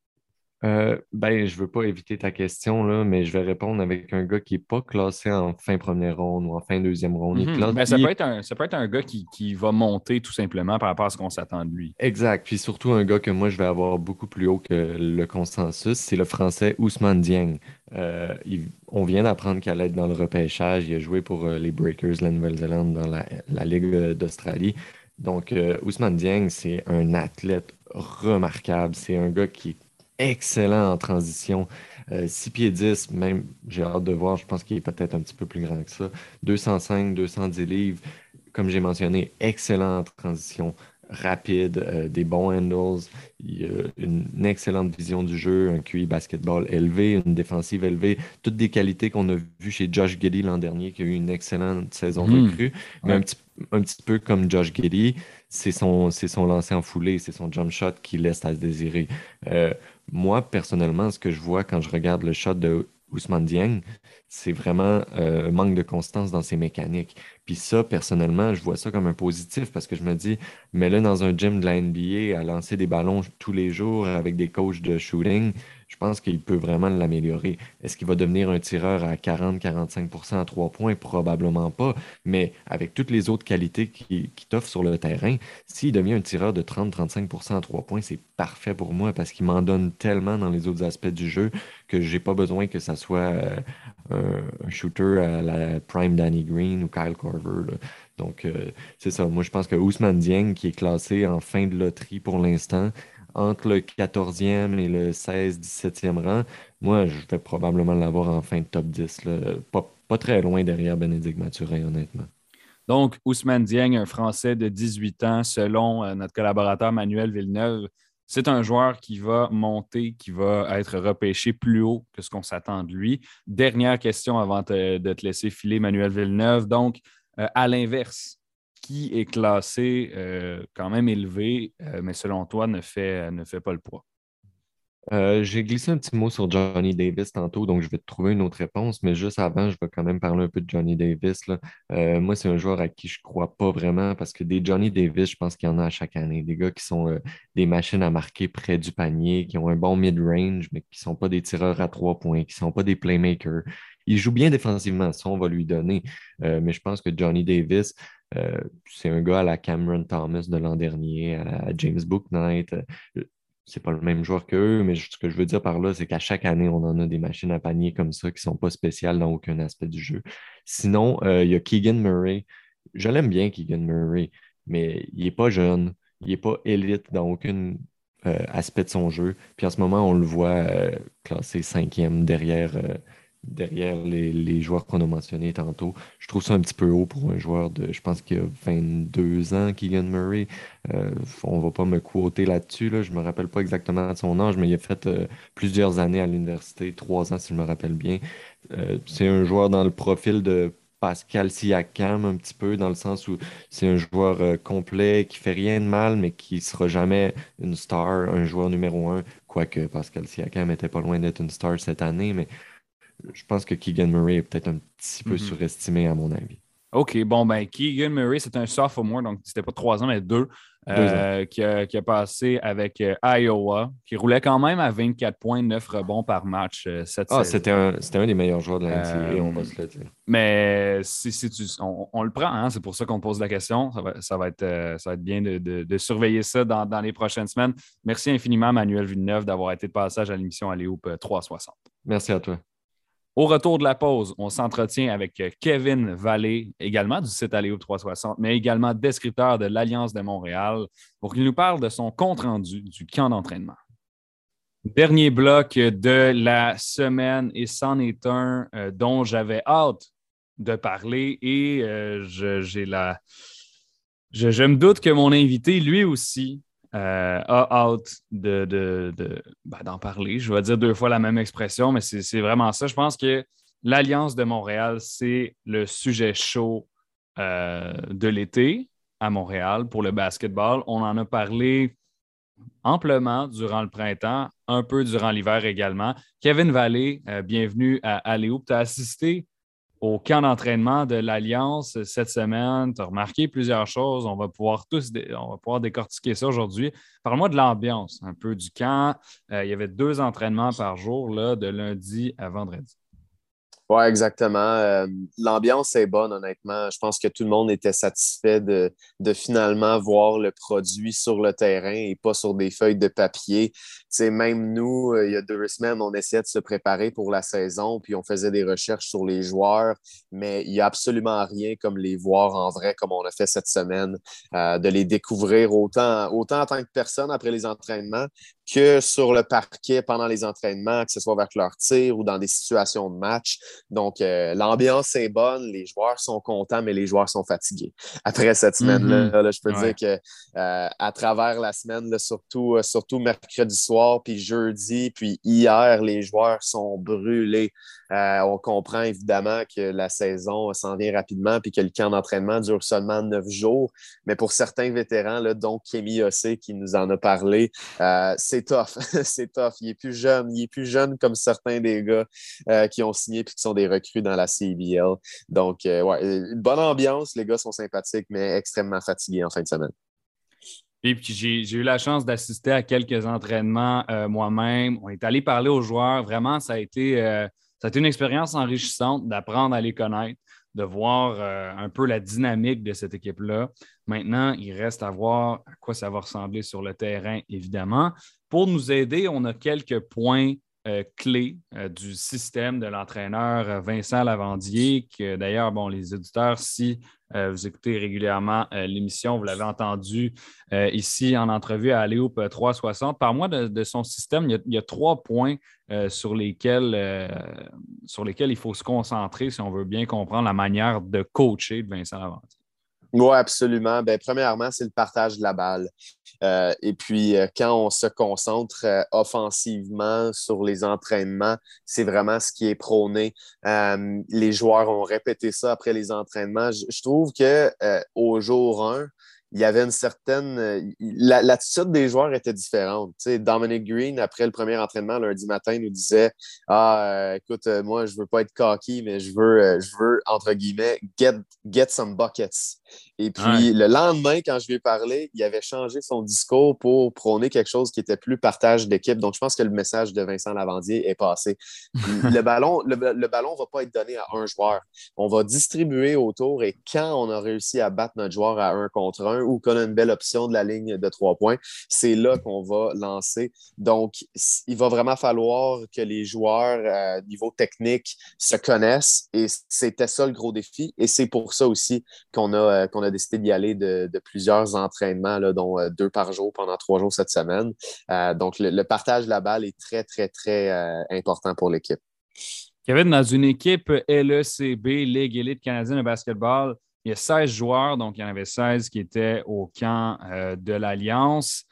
Euh, ben, je veux pas éviter ta question, là, mais je vais répondre avec un gars qui n'est pas classé en fin première ronde ou en fin deuxième ronde. Mhm. Ben, ça, peut être un, ça peut être un gars qui, va monter tout simplement par rapport à ce qu'on s'attend de lui. Exact. Puis surtout un gars que moi, je vais avoir beaucoup plus haut que le consensus, c'est le français Ousmane Dieng. Euh, on vient d'apprendre qu'elle allait être dans le repêchage. Il a joué pour euh, les Breakers de la Nouvelle-Zélande dans la, la Ligue d'Australie. Donc, Ousmane Dieng, c'est un athlète remarquable. C'est un gars qui est excellent en transition. 6 euh, pieds 10, même, j'ai hâte de voir, je pense qu'il est peut-être un petit peu plus grand que ça. 205, 210 livres, comme j'ai mentionné, excellent en transition, rapide, euh, des bons handles, il a une excellente vision du jeu, un QI basketball élevé, une défensive élevée, toutes des qualités qu'on a vues chez Josh Giddy l'an dernier, qui a eu une excellente saison de hmm. crue, mais un, petit, un petit peu comme Josh Giddy, c'est son, son lancer en foulée, c'est son jump shot qui laisse à se désirer. Euh, moi, personnellement, ce que je vois quand je regarde le shot de Ousmane Dieng, c'est vraiment euh, un manque de constance dans ses mécaniques. Puis ça, personnellement, je vois ça comme un positif parce que je me dis, mais là, dans un gym de la NBA, à lancer des ballons tous les jours avec des coachs de shooting, je pense qu'il peut vraiment l'améliorer. Est-ce qu'il va devenir un tireur à 40-45% à trois points? Probablement pas. Mais avec toutes les autres qualités qu'il qui t'offre sur le terrain, s'il devient un tireur de 30-35% à trois points, c'est parfait pour moi parce qu'il m'en donne tellement dans les autres aspects du jeu que j'ai pas besoin que ça soit euh, un shooter à la prime Danny Green ou Kyle Corver. Donc, euh, c'est ça. Moi, je pense que Ousmane Dieng, qui est classé en fin de loterie pour l'instant, entre le 14e et le 16-17e rang, moi, je vais probablement l'avoir en fin de top 10. Pas, très loin derrière Bénédicte Mathurin, honnêtement. Donc, Ousmane Dieng, un Français de 18 ans, selon euh, notre collaborateur Manuel Villeneuve, c'est un joueur qui va monter, qui va être repêché plus haut que ce qu'on s'attend de lui. Dernière question avant de te laisser filer, Manuel Villeneuve. Donc, euh, à l'inverse, qui est classé euh, quand même élevé, euh, mais selon toi, ne fait, ne fait pas le poids? Euh, j'ai glissé un petit mot sur Johnny Davis tantôt, donc je vais te trouver une autre réponse, mais juste avant, je vais quand même parler un peu de Johnny Davis. moi, c'est un joueur à qui je ne crois pas vraiment parce que des Johnny Davis, je pense qu'il y en a à chaque année. Des gars qui sont des machines à marquer près du panier, qui ont un bon mid-range, mais qui ne sont pas des tireurs à trois points, qui ne sont pas des playmakers. Il joue bien défensivement, ça, on va lui donner. mais je pense que Johnny Davis, euh, c'est un gars à la Cameron Thomas de l'an dernier, à James Booknight. Euh, c'est pas le même joueur qu'eux, mais ce que je veux dire par là, c'est qu'à chaque année, on en a des machines à panier comme ça qui sont pas spéciales dans aucun aspect du jeu. Sinon, il y a Keegan Murray. Je l'aime bien, Keegan Murray, mais il n'est pas jeune, il n'est pas élite dans aucun aspect de son jeu. Puis en ce moment, on le voit classé cinquième derrière derrière les, joueurs qu'on a mentionnés tantôt. Je trouve ça un petit peu haut pour un joueur de, je pense qu'il a 22 ans, Keegan Murray. Euh, on ne va pas me quoter là-dessus. Là. Je ne me rappelle pas exactement de son âge, mais il a fait euh, plusieurs années à l'université, trois ans si je me rappelle bien. Euh, c'est un joueur dans le profil de Pascal Siakam un petit peu, dans le sens où c'est un joueur complet qui fait rien de mal, mais qui ne sera jamais une star, un joueur numéro un, quoique Pascal Siakam était pas loin d'être une star cette année, mais je pense que Keegan Murray est peut-être un petit peu mhm. surestimé, à mon avis. OK, bon, ben Keegan Murray, c'est un sophomore, donc c'était pas trois ans, mais deux, euh, qui, a, passé avec euh, Iowa, qui roulait quand même à 24 points, 9 rebonds par match euh, cette ah, C'était un, un, des meilleurs joueurs de la NCAA, on va se le dire. Mais si, si tu, on, le prend, hein, c'est pour ça qu'on pose la question. Ça va, ça va, être, ça va être bien de, de, surveiller ça dans, dans, les prochaines semaines. Merci infiniment, Manuel Villeneuve, d'avoir été de passage à l'émission Aléoupe 360. Merci à toi. Au retour de la pause, on s'entretient avec Kevin Vallée, également du site Aléo 360, mais également descripteur de l'Alliance de Montréal, pour qu'il nous parle de son compte-rendu du camp d'entraînement. Dernier bloc de la semaine, et c'en est un euh, dont j'avais hâte de parler et euh, j'ai la... je, me doute que mon invité, lui aussi, euh, a hâte de, ben, d'en parler. Je vais dire deux fois la même expression, mais c'est, vraiment ça. Je pense que l'Alliance de Montréal, c'est le sujet chaud euh, de l'été à Montréal pour le basketball. On en a parlé amplement durant le printemps, un peu durant l'hiver également. Kevin Vallée, euh, bienvenue à Aléoup. Tu as assisté au camp d'entraînement de l'Alliance cette semaine. Tu as remarqué plusieurs choses. On va pouvoir tous on va pouvoir décortiquer ça aujourd'hui. Parle-moi de l'ambiance un peu du camp. Euh, il y avait deux entraînements par jour, là, de lundi à vendredi. Oui, exactement. Euh, l'ambiance est bonne, honnêtement. Je pense que tout le monde était satisfait de, finalement voir le produit sur le terrain et pas sur des feuilles de papier. C'est même nous, euh, il y a deux semaines, on essayait de se préparer pour la saison, puis on faisait des recherches sur les joueurs, mais il n'y a absolument rien comme les voir en vrai, comme on a fait cette semaine, euh, de les découvrir autant, autant en tant que personne après les entraînements que sur le parquet pendant les entraînements, que ce soit avec leur tir ou dans des situations de match. Donc, euh, l'ambiance est bonne, les joueurs sont contents, mais les joueurs sont fatigués. Après cette semaine-là, mm-hmm. je peux dire que euh, à travers la semaine, surtout, euh, surtout mercredi soir, puis jeudi, puis hier, les joueurs sont brûlés. Euh, on comprend évidemment que la saison s'en vient rapidement puis que le camp d'entraînement dure seulement neuf jours. Mais pour certains vétérans, là, dont Kémy Ossé qui nous en a parlé, euh, c'est tough. c'est tough. Il est plus jeune. Il est plus jeune comme certains des gars euh, qui ont signé puis qui sont des recrues dans la CBL. Donc, ouais, une bonne ambiance. Les gars sont sympathiques, mais extrêmement fatigués en fin de semaine. Et puis j'ai eu la chance d'assister à quelques entraînements moi-même. On est allé parler aux joueurs. Vraiment, ça a été ça une expérience enrichissante d'apprendre à les connaître, de voir euh, un peu la dynamique de cette équipe-là. Maintenant, il reste à voir à quoi ça va ressembler sur le terrain, évidemment. Pour nous aider, on a quelques points euh, clés euh, du système de l'entraîneur euh, Vincent Lavandier, que d'ailleurs, bon, les auditeurs, si vous écoutez régulièrement l'émission, vous l'avez entendu ici en entrevue à Aléoup 360. Par moi de, son système, il y, a, trois points sur, lesquels, sur lesquels il faut se concentrer si on veut bien comprendre la manière de coacher de Vincent Lavandier. Oui, absolument. Ben, premièrement, c'est le partage de la balle. Euh, et puis, euh, quand on se concentre euh, offensivement sur les entraînements, c'est vraiment ce qui est prôné. les joueurs ont répété ça après les entraînements. Je, je trouve que au jour 1, il y avait une certaine. Euh, l'attitude des joueurs était différente. Tu sais, Dominic Green, après le premier entraînement lundi matin, nous disait Ah, euh, écoute, euh, moi, je veux pas être cocky, mais je veux, je veux entre guillemets, get, get some buckets. Et puis, le lendemain, quand je lui ai parlé, il avait changé son discours pour prôner quelque chose qui était plus partage d'équipe. Donc, je pense que le message de Vincent Lavandier est passé. le ballon le, le ballon ne va pas être donné à un joueur. On va distribuer autour et quand on a réussi à battre notre joueur à un contre un, 1 ou qu'on a une belle option de la ligne de trois points, c'est là qu'on va lancer. Donc, il va vraiment falloir que les joueurs, à niveau technique, se connaissent et c'était ça le gros défi. Et c'est pour ça aussi qu'on a, qu'on a décidé d'y aller de, plusieurs entraînements, dont deux par jour pendant trois jours cette semaine. donc, le, partage de la balle est très, très, très important pour l'équipe. Kevin, dans une équipe LECB, Ligue Elite canadienne de basketball, il y a 16 joueurs, donc il y en avait 16 qui étaient au camp euh, de l'Alliance.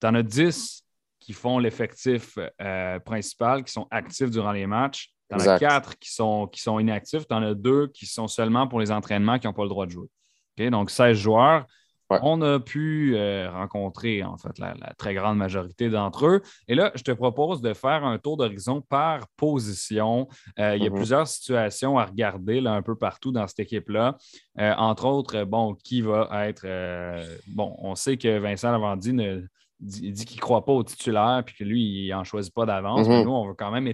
Tu en as 10 qui font l'effectif euh, principal, qui sont actifs durant les matchs. Tu en as 4 qui sont, qui sont inactifs. Tu en as 2 qui sont seulement pour les entraînements qui n'ont pas le droit de jouer. Donc 16 joueurs. On a pu euh, rencontrer en fait la, très grande majorité d'entre eux. Et là, je te propose de faire un tour d'horizon par position. Euh, il y a mm-hmm. plusieurs situations à regarder là, un peu partout dans cette équipe-là. Euh, entre autres, bon, qui va être. bon, on sait que Vincent Lavandy ne, il dit qu'il ne croit pas au titulaire puis que lui, il n'en choisit pas d'avance. Mais mhm. nous, on veut quand même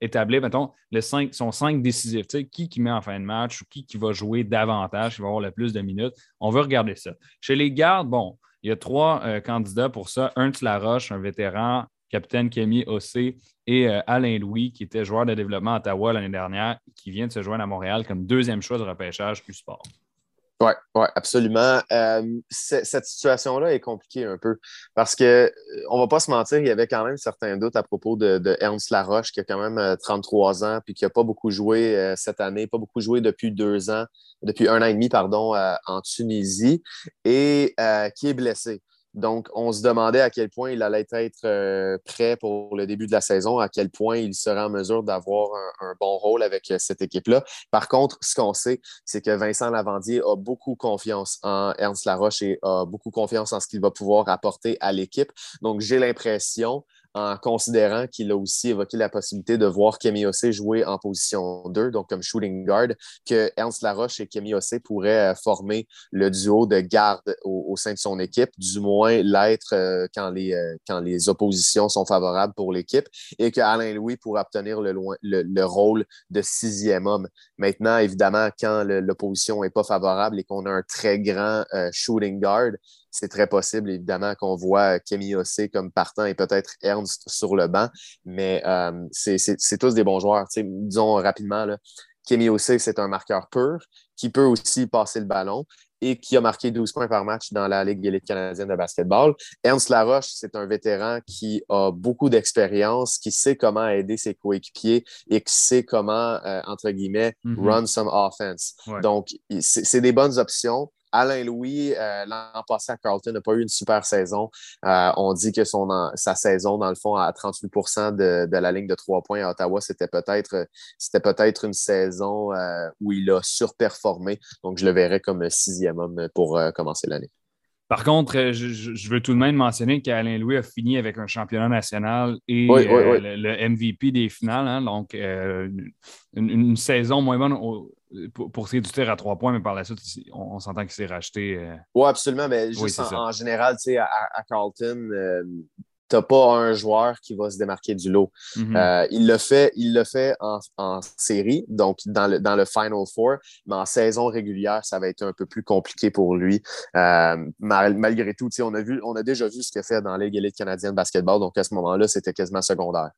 établir, mettons, le 5, son 5 décisif. qui qui met en fin de match ou qui qui va jouer davantage, qui va avoir le plus de minutes. On veut regarder ça. Chez les gardes, bon, il y a trois euh, candidats pour ça. Un Laroche, un vétéran, capitaine Kémy Ossé et euh, Alain Louis, qui était joueur de développement à Ottawa l'année dernière, qui vient de se joindre à Montréal comme deuxième choix de repêchage plus sport. Oui, ouais, absolument. Euh, cette situation-là est compliquée un peu parce que euh, on va pas se mentir, il y avait quand même certains doutes à propos de, Ernst Laroche, qui a quand même 33 euh, ans puis qui n'a pas beaucoup joué cette année, pas beaucoup joué depuis deux ans, depuis un an et demi, pardon, en Tunisie et qui est blessé. Donc, on se demandait à quel point il allait être euh, prêt pour le début de la saison, à quel point il serait en mesure d'avoir un, bon rôle avec euh, cette équipe-là. Par contre, ce qu'on sait, c'est que Vincent Lavandier a beaucoup confiance en Ernst Laroche et a beaucoup confiance en ce qu'il va pouvoir apporter à l'équipe. Donc, j'ai l'impression en considérant qu'il a aussi évoqué la possibilité de voir Kemi Ossé jouer en position 2, donc comme shooting guard, que Ernst Laroche et Kemi Ossé pourraient euh, former le duo de garde au, sein de son équipe, du moins l'être euh, quand, les, euh, quand les oppositions sont favorables pour l'équipe, et que Alain Louis pourra obtenir le, rôle de sixième homme. Maintenant, évidemment, quand l'opposition n'est pas favorable et qu'on a un très grand shooting guard, c'est très possible, évidemment, qu'on voit Kemi Ossé comme partant et peut-être Ernst sur le banc, mais euh, c'est tous des bons joueurs. disons rapidement, là, Kemi Ossé, c'est un marqueur pur qui peut aussi passer le ballon et qui a marqué 12 points par match dans la Ligue élite canadienne de basketball. Ernst Laroche, c'est un vétéran qui a beaucoup d'expérience, qui sait comment aider ses coéquipiers et qui sait comment, euh, entre guillemets, mm-hmm. run some offense. Donc, c'est des bonnes options. Alain Louis, euh, l'an passé à Carlton, n'a pas eu une super saison. Euh, on dit que son, sa saison, dans le fond, à 38% de, la ligne de trois points à Ottawa, c'était peut-être peut une saison euh, où il a surperformé. Donc, je le verrais comme sixième homme pour commencer l'année. Par contre, je, veux tout de même mentionner qu'Alain Louis a fini avec un championnat national et le, MVP des finales. Hein. donc, une, saison moins bonne pour, pour du tir à trois points, mais par la suite, on, s'entend qu'il s'est racheté. Euh, oui, absolument, mais juste en, général, tu sais, à, Carlton, euh, tu n'as pas un joueur qui va se démarquer du lot. Mm-hmm. Euh, il le fait, il le fait en, série, donc dans le, dans le Final Four, mais en saison régulière, ça va être un peu plus compliqué pour lui. malgré tout, on a, vu, on a déjà vu ce qu'il a fait dans la Ligue élite canadienne de basketball, donc à ce moment-là, c'était quasiment secondaire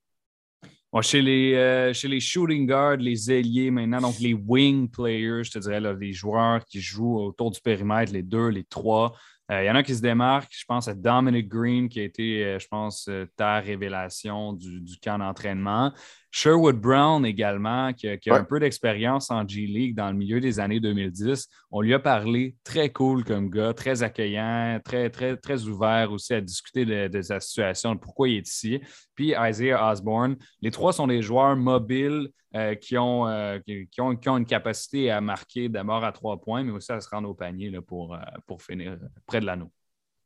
chez, les, euh, chez les shooting guards, les ailiers maintenant, donc les wing players, je te dirais, là, les joueurs qui jouent autour du périmètre, les deux, les trois. Euh, il y en a qui se démarquent. Je pense à Dominic Green, qui a été, euh, je pense, ta révélation du, du camp d'entraînement. Sherwood Brown également, qui a, un peu d'expérience en G-League dans le milieu des années 2010. On lui a parlé, très cool comme gars, très accueillant, très, très, très ouvert aussi à discuter de, sa situation, de pourquoi il est ici. Puis Isaiah Osborne. Les trois sont des joueurs mobiles euh, qui, ont, euh, qui, ont, qui, ont, une capacité à marquer d'abord à trois points, mais aussi à se rendre au panier là, pour, euh, pour finir près de l'anneau.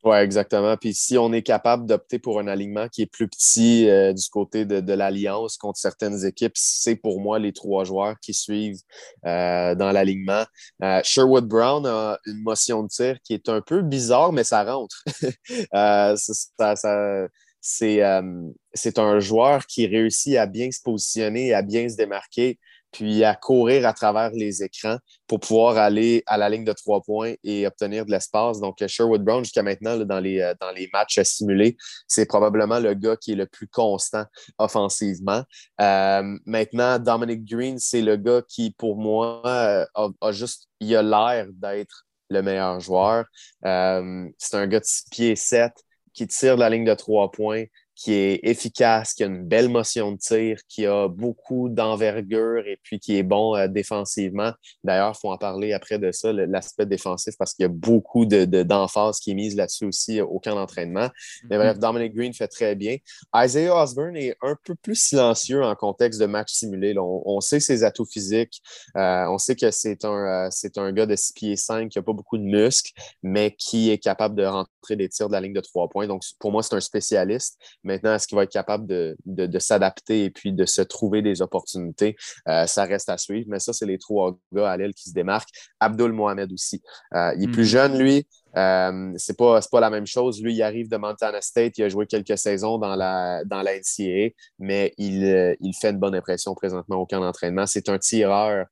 Oui, exactement. Puis si on est capable d'opter pour un alignement qui est plus petit euh, du côté de, l'Alliance contre certaines équipes, c'est pour moi les trois joueurs qui suivent euh, dans l'alignement. Euh, Sherwood Brown a une motion de tir qui est un peu bizarre, mais ça rentre. c'est un joueur qui réussit à bien se positionner, à bien se démarquer puis à courir à travers les écrans pour pouvoir aller à la ligne de trois points et obtenir de l'espace. Donc, Sherwood Brown, jusqu'à maintenant, dans, les, euh, dans les matchs simulés, c'est probablement le gars qui est le plus constant offensivement. Euh, maintenant, Dominic Green, c'est le gars qui, pour moi, euh, a, juste, il l'air d'être le meilleur joueur. c'est un gars de 6 pieds 7 qui tire de la ligne de trois points, qui est efficace, qui a une belle motion de tir, qui a beaucoup d'envergure et puis qui est bon euh, défensivement. D'ailleurs, il faut en parler après de ça, l'aspect défensif, parce qu'il y a beaucoup d'emphase de, qui est mise là-dessus aussi au camp d'entraînement. Mais bref, mm-hmm. Dominic Green fait très bien. Isaiah Osborne est un peu plus silencieux en contexte de match simulé. On, sait ses atouts physiques. Euh, on sait que c'est un, euh, c'est un gars de 6 pieds 5 qui n'a pas beaucoup de muscles, mais qui est capable de rentrer des tirs de la ligne de trois points. Donc, pour moi, c'est un spécialiste. Maintenant, est-ce qu'il va être capable de, s'adapter et puis de se trouver des opportunités? Euh, ça reste à suivre, mais ça, c'est les trois gars à l'aile qui se démarquent. Abdul Mohamed aussi. Euh, il est plus mm-hmm. jeune, lui. Euh, c'est pas, pas la même chose. Lui, il arrive de Montana State, il a joué quelques saisons dans la, dans la NCAA, mais il, il fait une bonne impression présentement au camp d'entraînement. C'est un tireur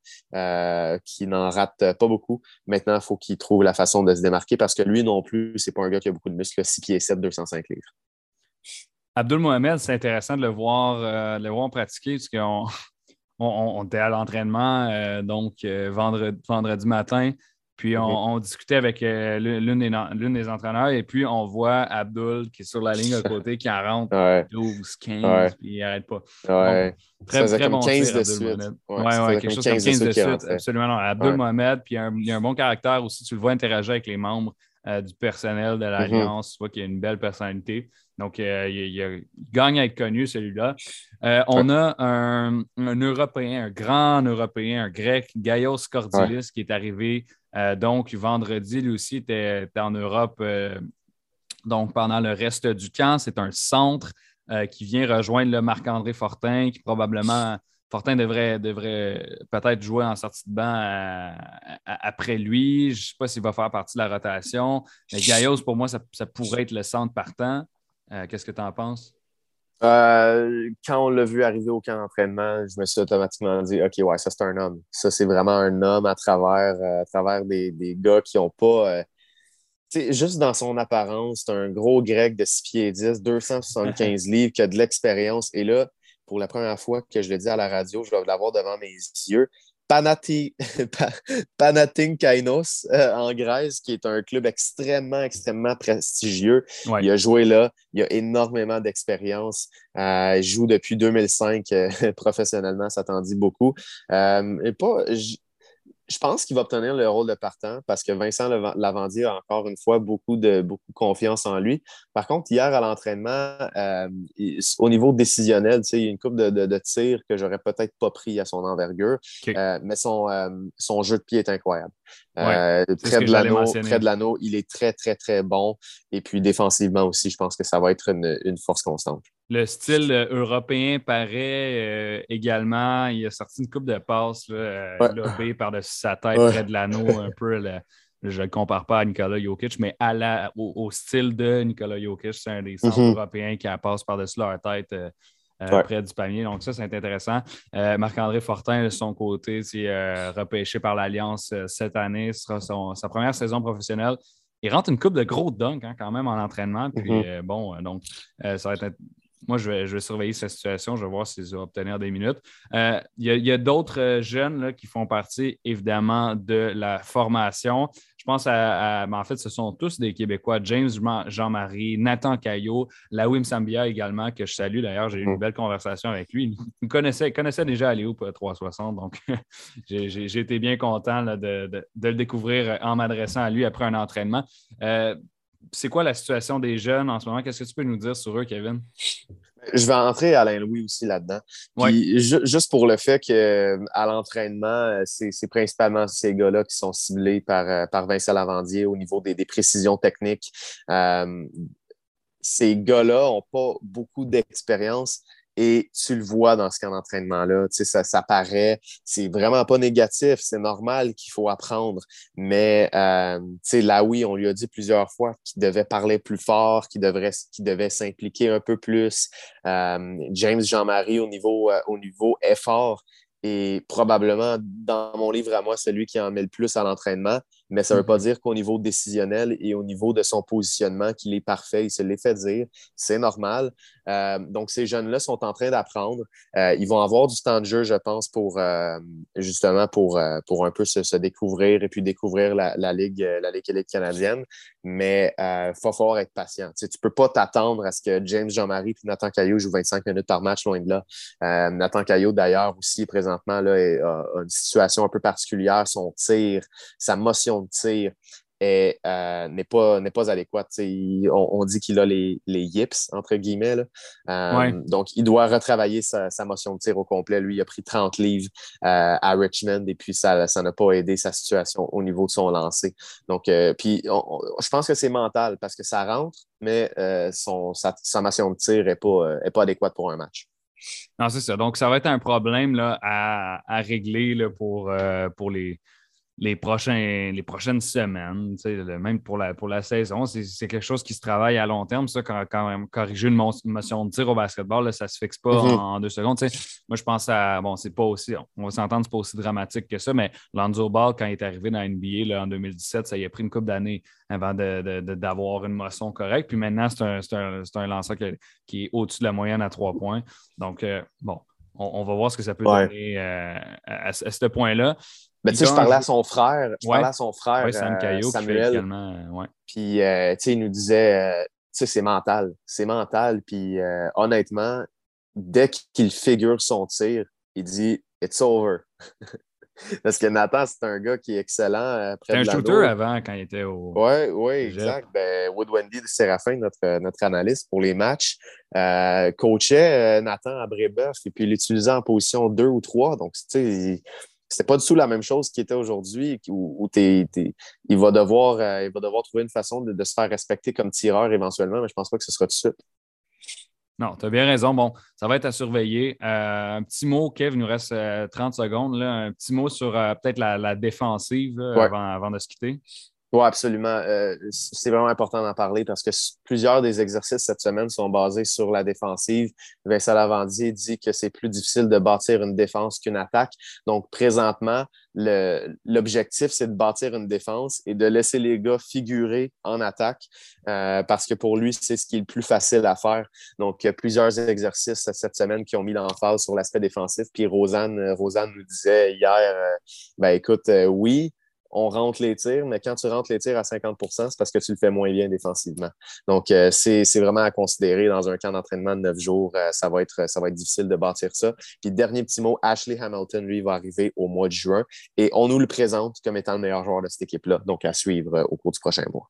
qui n'en rate pas beaucoup. Maintenant, il faut qu'il trouve la façon de se démarquer parce que lui non plus, c'est pas un gars qui a beaucoup de muscles, 6 pieds 7, 205 livres. Abdul Mohamed, c'est intéressant de le voir, euh, le voir pratiquer parce qu'on on, était à l'entraînement euh, donc euh, vendredi, vendredi, matin. Puis on, discutait avec l'une des, des, entraîneurs et puis on voit Abdul qui est sur la ligne à côté qui en rentre 12, 15, puis il n'arrête pas. Ouais. très, très bon 15 de suite. Ouais, ouais, quelque chose comme 15 de suite. Absolument. Non. Abdul Mohamed, puis il a, un, bon caractère aussi. Tu le vois interagir avec les membres du personnel de mm-hmm. l'Alliance. Tu vois qu'il a une belle personnalité. Donc, euh, il, gagne à être connu, celui-là. Euh, on a un, Européen, un grand Européen, un Grec, Gaios Cordilis, qui est arrivé euh, donc vendredi. Lui aussi était, en Europe donc pendant le reste du camp. C'est un centre qui vient rejoindre le Marc-André Fortin, qui probablement. Fortin devrait, devrait peut-être jouer en sortie de banc après lui. Je ne sais pas s'il va faire partie de la rotation. Mais Gaios, pour moi, ça, ça pourrait être le centre partant. Euh, qu'est-ce que tu en penses? Euh, quand on l'a vu arriver au camp d'entraînement, je me suis automatiquement dit OK, ouais, ça c'est un homme. Ça, c'est vraiment un homme à travers, euh, à travers des, des gars qui n'ont pas. juste dans son apparence, c'est un gros grec de 6 pieds 10, 275 livres, qui a de l'expérience. Et là, pour la première fois que je le dis à la radio, je vais l'avoir devant mes yeux. Panathinaikos euh, en Grèce, qui est un club extrêmement, extrêmement prestigieux. Il a joué là, il a énormément d'expérience. Euh, il joue depuis 2005 euh, professionnellement, ça t'en dit beaucoup. et pas, je pense qu'il va obtenir le rôle de partant parce que Vincent Lavandier a encore une fois beaucoup de beaucoup confiance en lui. Par contre, hier à l'entraînement, euh, au niveau décisionnel, il y a une coupe de, de, tirs que j'aurais peut-être pas pris à son envergure, euh, mais son, euh, son jeu de pied est incroyable. Près, de l'anneau, près de l'anneau, il est très, très, très bon. Et puis défensivement aussi, je pense que ça va être une, une force constante. Le style euh, européen paraît euh, également. Il a sorti une coupe de passes là, euh, par-dessus sa tête, près de l'anneau, un peu. je ne le compare pas à Nikola Jokic, mais à la, au, style de Nikola Jokic, c'est un des centres mhm. européens qui passe par-dessus leur tête. Près du panier. Donc, ça, c'est intéressant. Marc-André Fortin, de son côté, c'est repêché par l'Alliance cette année. Ce sera sa première saison professionnelle. Il rentre une coupe de gros dunk hein, quand même en entraînement. Puis, mhm. bon, donc, ça va être moi, je vais, surveiller cette situation. Je vais voir s'ils vont obtenir des minutes. Euh, il y a, d'autres euh, jeunes qui font partie, évidemment, de la formation. Je pense à, en fait, ce sont tous des Québécois. James Jean-Marie, Nathan Caillot, Lawim Sambia également, que je salue. D'ailleurs, j'ai eu une mm. belle conversation avec lui. Il connaissait, connaissait déjà Aléo 360, donc j'ai été bien content de, le découvrir en m'adressant à lui après un entraînement. Euh, c'est quoi la situation des jeunes en ce moment? Qu'est-ce que tu peux nous dire sur eux, Kevin? Je vais entrer Alain Louis aussi là-dedans. Juste pour le fait qu'à l'entraînement, euh, c'est principalement ces gars-là qui sont ciblés par, euh, par Vincent Lavandier au niveau des, précisions techniques. Euh, ces gars-là n'ont pas beaucoup d'expérience, et tu le vois dans ce camp d'entraînement-là, ça, ça paraît, c'est vraiment pas négatif, c'est normal qu'il faut apprendre. Mais euh, là, oui, on lui a dit plusieurs fois qu'il devait parler plus fort, qu'il devrait, qu'il devait s'impliquer un peu plus. Euh, James Jean-Marie, au niveau, euh, au niveau effort, est probablement, dans mon livre à moi, celui qui en met le plus à l'entraînement, mais ça ne veut pas mhm. dire qu'au niveau décisionnel et au niveau de son positionnement, qu'il est parfait. Il se l'est fait dire. C'est normal. Euh, donc, ces jeunes-là sont en train d'apprendre. Euh, ils vont avoir du temps de jeu, je pense, pour euh, justement pour, pour un peu se, découvrir et puis découvrir la, Ligue, la Ligue élite canadienne. Mais il faut falloir être patient. Tu ne peux pas t'attendre à ce que James Jean-Marie et Nathan Caillot jouent 25 minutes par match, loin de là. Nathan Caillot, d'ailleurs, aussi, présentement, là, a une situation un peu particulière. Son tir, sa motion de tir euh, n'est pas, pas adéquate. on, dit qu'il a les, les yips, entre guillemets. Euh, donc, il doit retravailler sa, motion de tir au complet. Lui, il a pris 30 livres euh, à Richmond et puis ça n'a pas aidé sa situation au niveau de son lancer. Donc, puis je pense que c'est mental parce que ça rentre, mais son, sa, motion de tir n'est pas, est pas adéquate pour un match. Non, c'est ça. Donc, ça va être un problème là, à, à régler là, pour, pour les, les, prochains, les prochaines semaines, même pour la, pour la saison. C'est quelque chose qui se travaille à long terme. Ça, quand, quand corriger une motion de tir au basketball, ça ne se fixe pas mm-hmm. en, deux secondes. moi, je pense à. Bon, c'est pas aussi. On va s'entendre, c'est pas aussi dramatique que ça, mais Lonzo Ball, quand il est arrivé dans la NBA là, en 2017, ça y a pris une couple d'années avant d'avoir une motion correcte. Puis maintenant, c'est un, un, lanceur qui, est au-dessus de la moyenne à trois points. Donc, euh, bon, on, va voir ce que ça peut donner euh, à, ce point-là. Ben, tu sais, je parlais à son frère, je parlais à son frère, euh, Samuel. Euh, puis, euh, tu sais, il nous disait, tu sais, c'est mental, c'est mental. Puis, honnêtement, dès qu'il figure son tir, il dit « It's over ». Parce que Nathan, c'est un gars qui est excellent. C'était un shooter avant quand il était au. Oui, oui, exact. Ben, Wood Wendy de Séraphin, notre, notre analyste pour les matchs, coachait Nathan à Brébeuf et puis il l'utilisait en position 2 ou 3. Donc, tu sais, c'est pas du tout la même chose qui était aujourd'hui, où, il, va devoir, euh, il va devoir trouver une façon de, se faire respecter comme tireur éventuellement, mais je pense pas que ce sera tout de suite. Non, tu as bien raison. Bon, ça va être à surveiller. Euh, un petit mot, Kev, il nous reste 30 euh, secondes. Là. Un petit mot sur peut-être la, défensive avant, de se quitter. Oui, absolument. Euh, c'est vraiment important d'en parler parce que plusieurs des exercices cette semaine sont basés sur la défensive. Vincent Lavandier dit que c'est plus difficile de bâtir une défense qu'une attaque. Donc, présentement, l'objectif, c'est de bâtir une défense et de laisser les gars figurer en attaque euh, parce que pour lui, c'est ce qui est le plus facile à faire. Donc, il y a plusieurs exercices cette semaine qui ont mis l'emphase sur l'aspect défensif. Puis Rosanne, Rosanne nous disait hier, euh, ben écoute, oui, on rentre les tirs, mais quand tu rentres les tirs à 50% c'est parce que tu le fais moins bien défensivement. Donc, euh, c'est vraiment à considérer dans un camp d'entraînement de neuf jours. Euh, ça, va être, ça va être difficile de bâtir ça. Puis, dernier petit mot, Ashley Hamilton, lui, va arriver au mois de juin et on nous le présente comme étant le meilleur joueur de cette équipe-là. Donc, à suivre euh, au cours du prochain mois.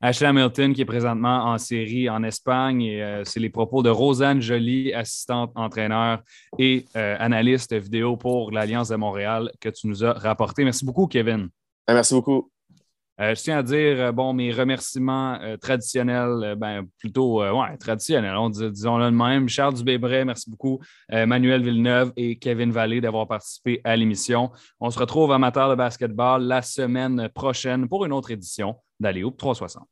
Ashley Hamilton qui est présentement en série en Espagne c'est les propos de Rosanne Joly, assistante entraîneur et analyste vidéo pour l'Alliance de Montréal que tu nous as rapporté. Merci beaucoup, Kevin. Ben, merci beaucoup. Euh, je tiens à dire, euh, bon, mes remerciements euh, traditionnels, ben, plutôt, ouais, traditionnels, on disons-le de même. Charles Dubébret, merci beaucoup. Manuel Villeneuve et Kevin Vallée d'avoir participé à l'émission. On se retrouve amateurs de basketball la semaine prochaine pour une autre édition d'Aléo 360.